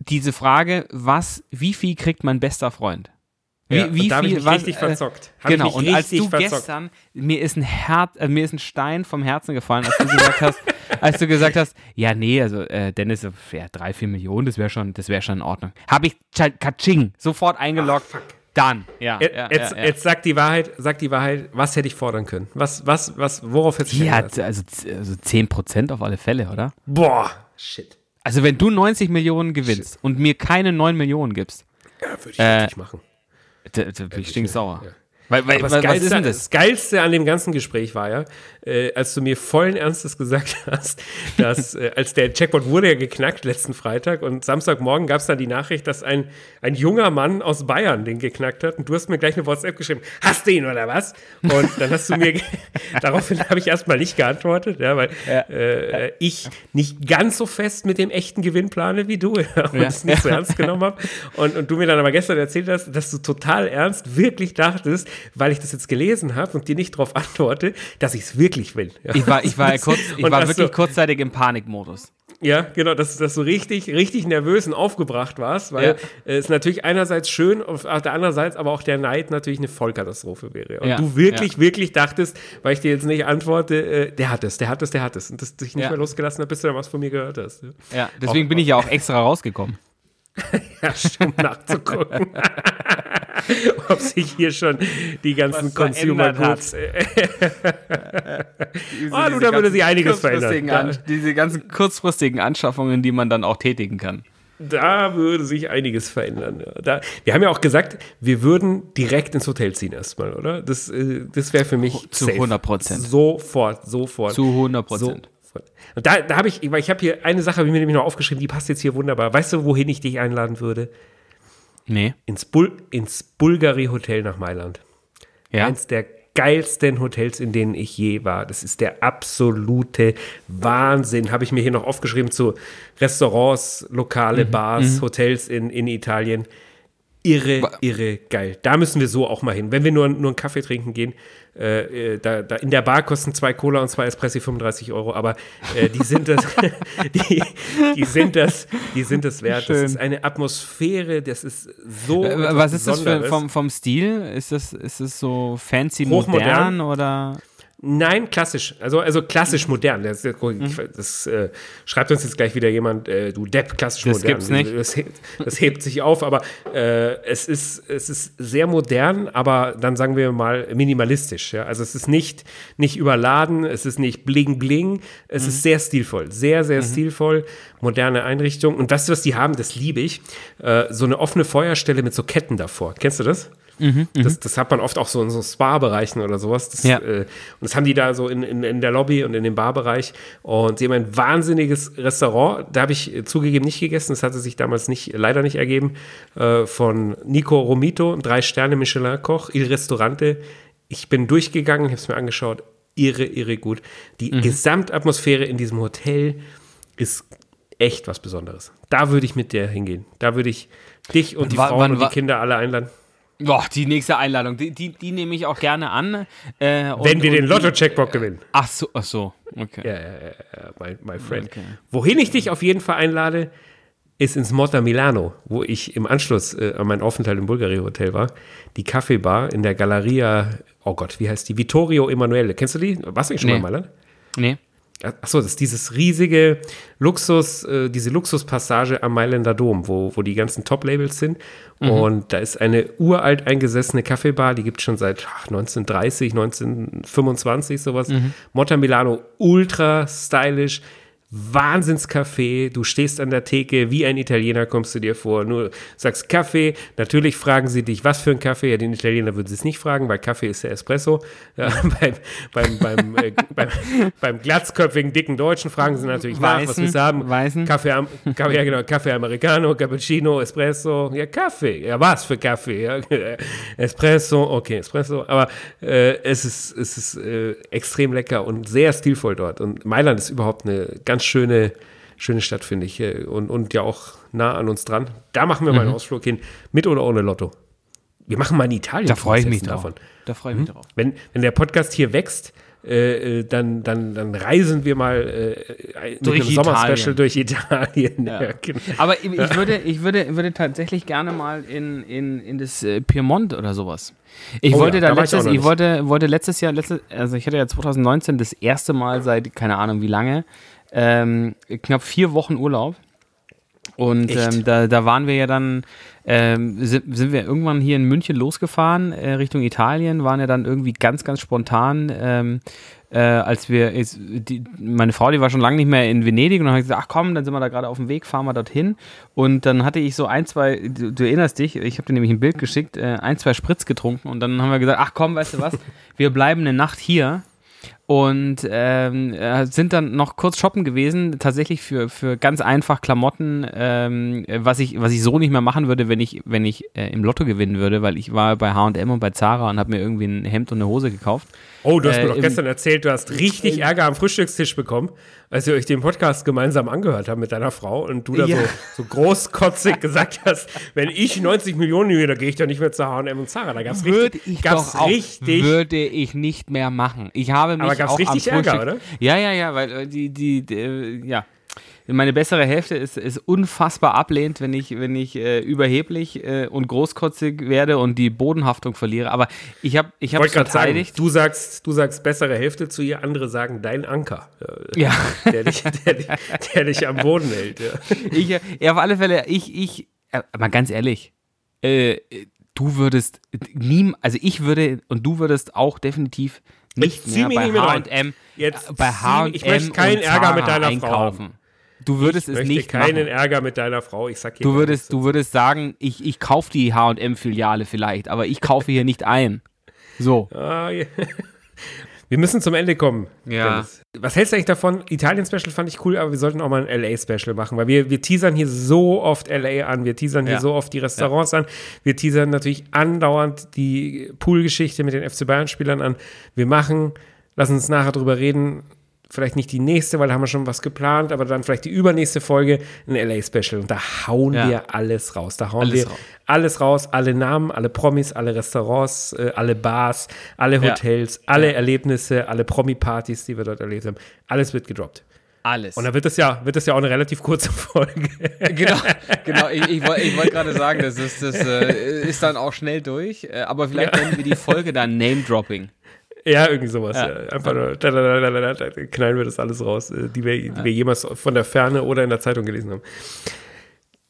diese Frage, was, wie viel kriegt mein bester Freund? Wie, ja, wie da viel, ich mich richtig äh, verzockt. Hab genau, und als du verzockt. gestern, mir ist ein Herz, äh, mir ist ein Stein vom Herzen gefallen, als du gesagt hast, als du gesagt hast, ja, nee, also äh, Dennis, ja, drei, vier Millionen, das wäre schon, das wäre schon in Ordnung. Habe ich Katsching sofort eingeloggt. Ach, dann, ja. Jetzt, ja, jetzt, ja. jetzt sag die Wahrheit, sag die Wahrheit, was hätte ich fordern können? Was, was, was, worauf hätte ich Ja, also, also 10% auf alle Fälle, oder? Boah, shit. Also wenn du 90 Millionen gewinnst Shit. und mir keine 9 Millionen gibst. Ja, würde ich äh, nicht machen. Da, da bin ich stinksauer. Ja. Weil, weil, das, Geilste, das? Geilste an dem ganzen Gespräch war ja, äh, als du mir vollen Ernstes gesagt hast, dass äh, als der Checkpoint wurde ja geknackt letzten Freitag und Samstagmorgen gab es dann die Nachricht, dass ein, ein junger Mann aus Bayern den geknackt hat und du hast mir gleich eine WhatsApp geschrieben, hast du ihn oder was? Und dann hast du mir, daraufhin habe ich erstmal nicht geantwortet, ja, weil ja. Äh, ich nicht ganz so fest mit dem echten Gewinn plane wie du ja, und es nicht so ernst genommen habe und, und du mir dann aber gestern erzählt hast, dass du total ernst wirklich dachtest, weil ich das jetzt gelesen habe und dir nicht darauf antworte, dass ich es wirklich will. Ja. Ich war, ich war, kurz, ich war wirklich so, kurzzeitig im Panikmodus. Ja, genau, dass, dass du richtig, richtig nervös und aufgebracht warst, weil ja. es natürlich einerseits schön, auf der anderen Seite aber auch der Neid natürlich eine Vollkatastrophe wäre. Und ja. du wirklich, ja. wirklich dachtest, weil ich dir jetzt nicht antworte, äh, der hat es, der hat es, der hat es. Und das dich nicht mehr losgelassen hat, bis du dann was von mir gehört hast. Ja, deswegen auch, bin ich ja auch extra rausgekommen. ja, um nachzugucken. ob sich hier schon die ganzen Consumer Goods. oh, du, da würde sich einiges verändern. An, diese ganzen kurzfristigen Anschaffungen, die man dann auch tätigen kann. Da würde sich einiges verändern. Ja. Da, wir haben ja auch gesagt, wir würden direkt ins Hotel ziehen erstmal, oder? Das, äh, das wäre für mich zu 100 Prozent. Sofort, sofort. Zu 100 Prozent. So, und da, da habe ich, weil ich habe hier eine Sache, wie mir nämlich noch aufgeschrieben, die passt jetzt hier wunderbar. Weißt du, wohin ich dich einladen würde? Nee. Ins, Bul ins Bulgari Hotel nach Mailand. Ja. Eins der geilsten Hotels, in denen ich je war. Das ist der absolute Wahnsinn. Habe ich mir hier noch aufgeschrieben zu Restaurants, Lokale, mhm. Bars, mhm. Hotels in, in Italien. Irre, irre geil. Da müssen wir so auch mal hin. Wenn wir nur, nur einen Kaffee trinken gehen, äh, äh, da, da, in der Bar kosten zwei Cola und zwei Espressi 35 Euro, aber äh, die sind das, die, die, sind das, die sind das wert. Schön. Das ist eine Atmosphäre, das ist so. Äh, was ist das für, vom, vom Stil? Ist das, ist das so fancy modern oder? Nein, klassisch. Also, also klassisch Mhm. modern. Das, das, das äh, schreibt uns jetzt gleich wieder jemand, äh, du Depp, klassisch Das modern. gibt's nicht. Das, hebt- das hebt sich auf, aber äh, es, ist, es ist sehr modern, aber dann sagen wir mal minimalistisch. Ja? Also es ist nicht, nicht überladen, es ist nicht bling bling, es Mhm. ist sehr stilvoll. Sehr, sehr stilvoll, moderne Einrichtung. Und das, was die haben, das liebe ich. Äh, so eine offene Feuerstelle mit so Ketten davor. Kennst du das? Das, das hat man oft auch so in so Spa-Bereichen oder sowas. Das, Ja. äh, und das haben die da so in, in, in der Lobby und in dem Barbereich. Und sie haben ein wahnsinniges Restaurant. Da habe ich äh, zugegeben nicht gegessen. Das hatte sich damals nicht, leider nicht ergeben. Äh, von Nico Romito, drei Sterne Michelin-Koch, Il Restaurante. Ich bin durchgegangen, habe es mir angeschaut. Irre, irre gut. Die Gesamtatmosphäre in diesem Hotel ist echt was Besonderes. Da würde ich mit dir hingehen. Da würde ich dich und die Wa- Frauen wann und die Kinder alle einladen. Boah, die nächste Einladung, die, die, die nehme ich auch gerne an. Äh, und- Wenn wir den Lotto-Checkbock gewinnen. Ach so, ach so, okay. Ja, ja, ja, ja, my, my friend. Okay. Wohin ich dich auf jeden Fall einlade, ist ins Motta Milano, wo ich im Anschluss äh, an meinen Aufenthalt im Bulgari Hotel war. Die Kaffeebar in der Galleria, oh Gott, wie heißt die? Vittorio Emanuele. Kennst du die? Warst du eigentlich schon Nee. mal in Mailand? Nee. Achso, das ist dieses riesige Luxus, äh, diese Luxuspassage am Mailänder Dom, wo, wo die ganzen Top-Labels sind. Und da ist eine uralt eingesessene Kaffeebar, die gibt es schon seit ach, 1930, 1925, sowas. Motta Milano, ultra stylisch. Wahnsinnscafé, du stehst an der Theke, wie ein Italiener kommst du dir vor, nur sagst Kaffee, natürlich fragen sie dich, was für ein Kaffee, ja, den Italiener würden sie es nicht fragen, weil Kaffee ist der Espresso, ja, beim, beim, beim, äh, beim, beim glatzköpfigen, dicken Deutschen fragen sie natürlich nach, was Weißen, wir haben, Weißen. Kaffee, Kaffee, ja genau, Kaffee Americano, Cappuccino, Espresso, ja Kaffee, ja was für Kaffee, ja, Espresso, okay, Espresso, aber äh, es ist, es ist äh, extrem lecker und sehr stilvoll dort. Und Mailand ist überhaupt eine ganz schöne, schöne Stadt, finde ich äh, und, und ja auch nah an uns dran. Da machen wir mal Mhm. einen Ausflug hin, mit oder ohne Lotto. Wir machen mal in Italien. Da freue ich mich Fortsetzen drauf. Da freue ich mich drauf. Wenn, wenn der Podcast hier wächst, äh, äh, dann, dann, dann reisen wir mal äh, mit Durch einem Sommerspecial durch Italien. Ja. Ja, genau. Aber ich ich würde, ich würde, würde tatsächlich gerne mal in, in, in das äh, Piemont oder sowas. Ich Oh wollte ja, da da ich letztes, ich, nicht. wollte, wollte letztes Jahr, letztes, also ich hatte ja 2019 das erste Mal seit keine Ahnung wie lange ähm, knapp vier Wochen Urlaub. Und ähm, da, da waren wir ja dann, ähm, sind, sind wir irgendwann hier in München losgefahren, äh, Richtung Italien, waren ja dann irgendwie ganz, ganz spontan, ähm, äh, als wir, ist, die, meine Frau, die war schon lange nicht mehr in Venedig und dann habe ich gesagt, ach komm, dann sind wir da gerade auf dem Weg, fahren wir dorthin. Und dann hatte ich so ein, zwei, du, du erinnerst dich, ich habe dir nämlich ein Bild geschickt, äh, ein, zwei Spritz getrunken und dann haben wir gesagt, ach komm, weißt du was, wir bleiben eine Nacht hier und ähm, äh, sind dann noch kurz shoppen gewesen, tatsächlich für, für ganz einfach Klamotten, ähm, äh, was ich was ich so nicht mehr machen würde, wenn ich wenn ich äh, im Lotto gewinnen würde, weil ich war bei H&M und bei Zara und habe mir irgendwie ein Hemd und eine Hose gekauft. Oh, du hast Äh, mir doch im- gestern erzählt, du hast richtig Ärger am Frühstückstisch bekommen, als ihr euch den Podcast gemeinsam angehört habt mit deiner Frau und du da Ja. so, so großkotzig gesagt hast, wenn ich 90 Millionen nehme, dann gehe ich doch nicht mehr zu H&M und Zara. Da gab es Würde richtig, ich gab's doch auch, richtig würde ich nicht mehr machen. Ich habe mich Aber gab's auch richtig am Ärger, oder? Ja, ja, ja, weil äh, die, die, die äh, ja. Meine bessere Hälfte ist, ist unfassbar ablehnt, wenn ich, wenn ich äh, überheblich äh, und großkotzig werde und die Bodenhaftung verliere. Aber ich habe ich wollte gerade sagen, verteidigt. du sagst, du sagst bessere Hälfte zu ihr, andere sagen dein Anker, äh, ja. der, dich, der, dich, der dich am Boden hält. Ja. ich, äh, ja, auf alle Fälle, ich, ich, mal ganz ehrlich, du würdest nie, also ich würde und du würdest auch definitiv nicht mehr mich bei. H&M Jetzt bei H&M ich möchte keinen Ärger mit deiner Frau einkaufen. Du würdest Ich es möchte nicht keinen machen. Ärger mit deiner Frau. Ich sag hier Du würdest, du würdest sagen, ich, ich kaufe die H&M-Filiale vielleicht, aber ich kaufe hier nicht ein. So. Ah, ja. Wir müssen zum Ende kommen. Ja. Dennis. Was hältst du eigentlich davon? Italien-Special fand ich cool, aber wir sollten auch mal ein LA-Special machen, weil wir, wir teasern hier so oft LA an, wir teasern hier Ja. so oft die Restaurants an, wir teasern natürlich andauernd die Pool-Geschichte mit den FC Bayern-Spielern an. Wir machen, lass uns nachher drüber reden, vielleicht nicht die nächste, weil da haben wir schon was geplant, aber dann vielleicht die übernächste Folge, ein LA-Special. Und da hauen Ja. wir alles raus. Da hauen Alles wir raus. alles raus, alle Namen, alle Promis, alle Restaurants, äh, alle Bars, alle Ja. Hotels, alle Erlebnisse, alle Promi-Partys, die wir dort erlebt haben. Alles wird gedroppt. Alles. Und dann wird das ja, wird das ja auch eine relativ kurze Folge. genau, genau. Ich, ich, woll- ich wollte gerade sagen, das, ist, das äh, ist dann auch schnell durch. Äh, aber vielleicht nennen wir die Folge dann Name-Dropping. Ja, irgendwie sowas. Ja. Einfach nur, da, da, da, da, da, knallen wir das alles raus, äh, die wir, die wir jemals von der Ferne oder in der Zeitung gelesen haben.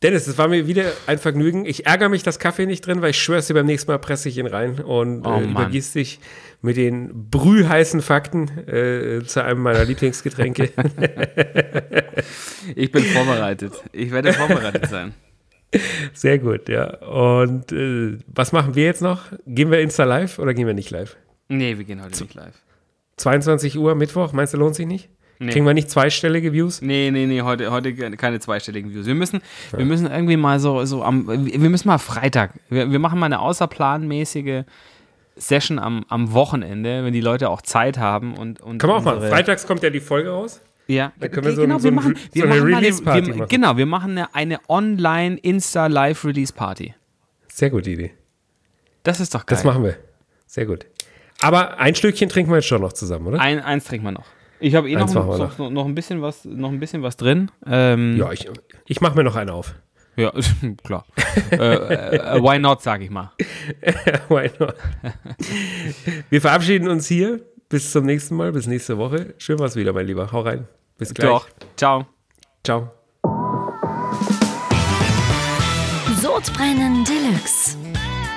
Dennis, es war mir wieder ein Vergnügen. Ich ärgere mich, dass Kaffee nicht drin, weil ich schwöre dir, beim nächsten Mal presse ich ihn rein und Oh, äh, übergieß dich mit den brühheißen Fakten äh, zu einem meiner Lieblingsgetränke. Ich bin vorbereitet. Ich werde vorbereitet sein. Sehr gut, ja. Und äh, was machen wir jetzt noch? Gehen wir Insta live oder gehen wir nicht live? Nee, wir gehen heute nicht live. 22 Uhr Mittwoch, meinst du, lohnt sich nicht? Nee. Kriegen wir nicht zweistellige Views? Nee, nee, nee, heute, heute keine zweistelligen Views. Wir müssen, wir müssen irgendwie mal so, so am, wir müssen mal Freitag, wir, wir machen mal eine außerplanmäßige Session am, am Wochenende, wenn die Leute auch Zeit haben und, und Kann man auch unsere- Freitags kommt ja die Folge raus. Ja, Da können wir so genau, so wir ein- machen, so wir eine machen mal eine, Release-Party wir, machen. Genau, wir machen eine, eine Online-Insta-Live-Release-Party. Sehr gute Idee. Das ist doch geil. Das machen wir. Sehr gut. Aber ein Stückchen trinken wir jetzt schon noch zusammen, oder? Ein, eins trinken wir noch. Ich habe eh noch, noch, noch, noch ein bisschen was, noch ein bisschen was drin. Ähm, Ja, ich, ich mache mir noch einen auf. ja klar. äh, äh, why not, sag ich mal. Why not? Wir verabschieden uns hier. Bis zum nächsten Mal, bis nächste Woche. Schön war's wieder, mein Lieber. Hau rein. Bis gleich. Doch. Ciao. Ciao. Sodbrennen Deluxe.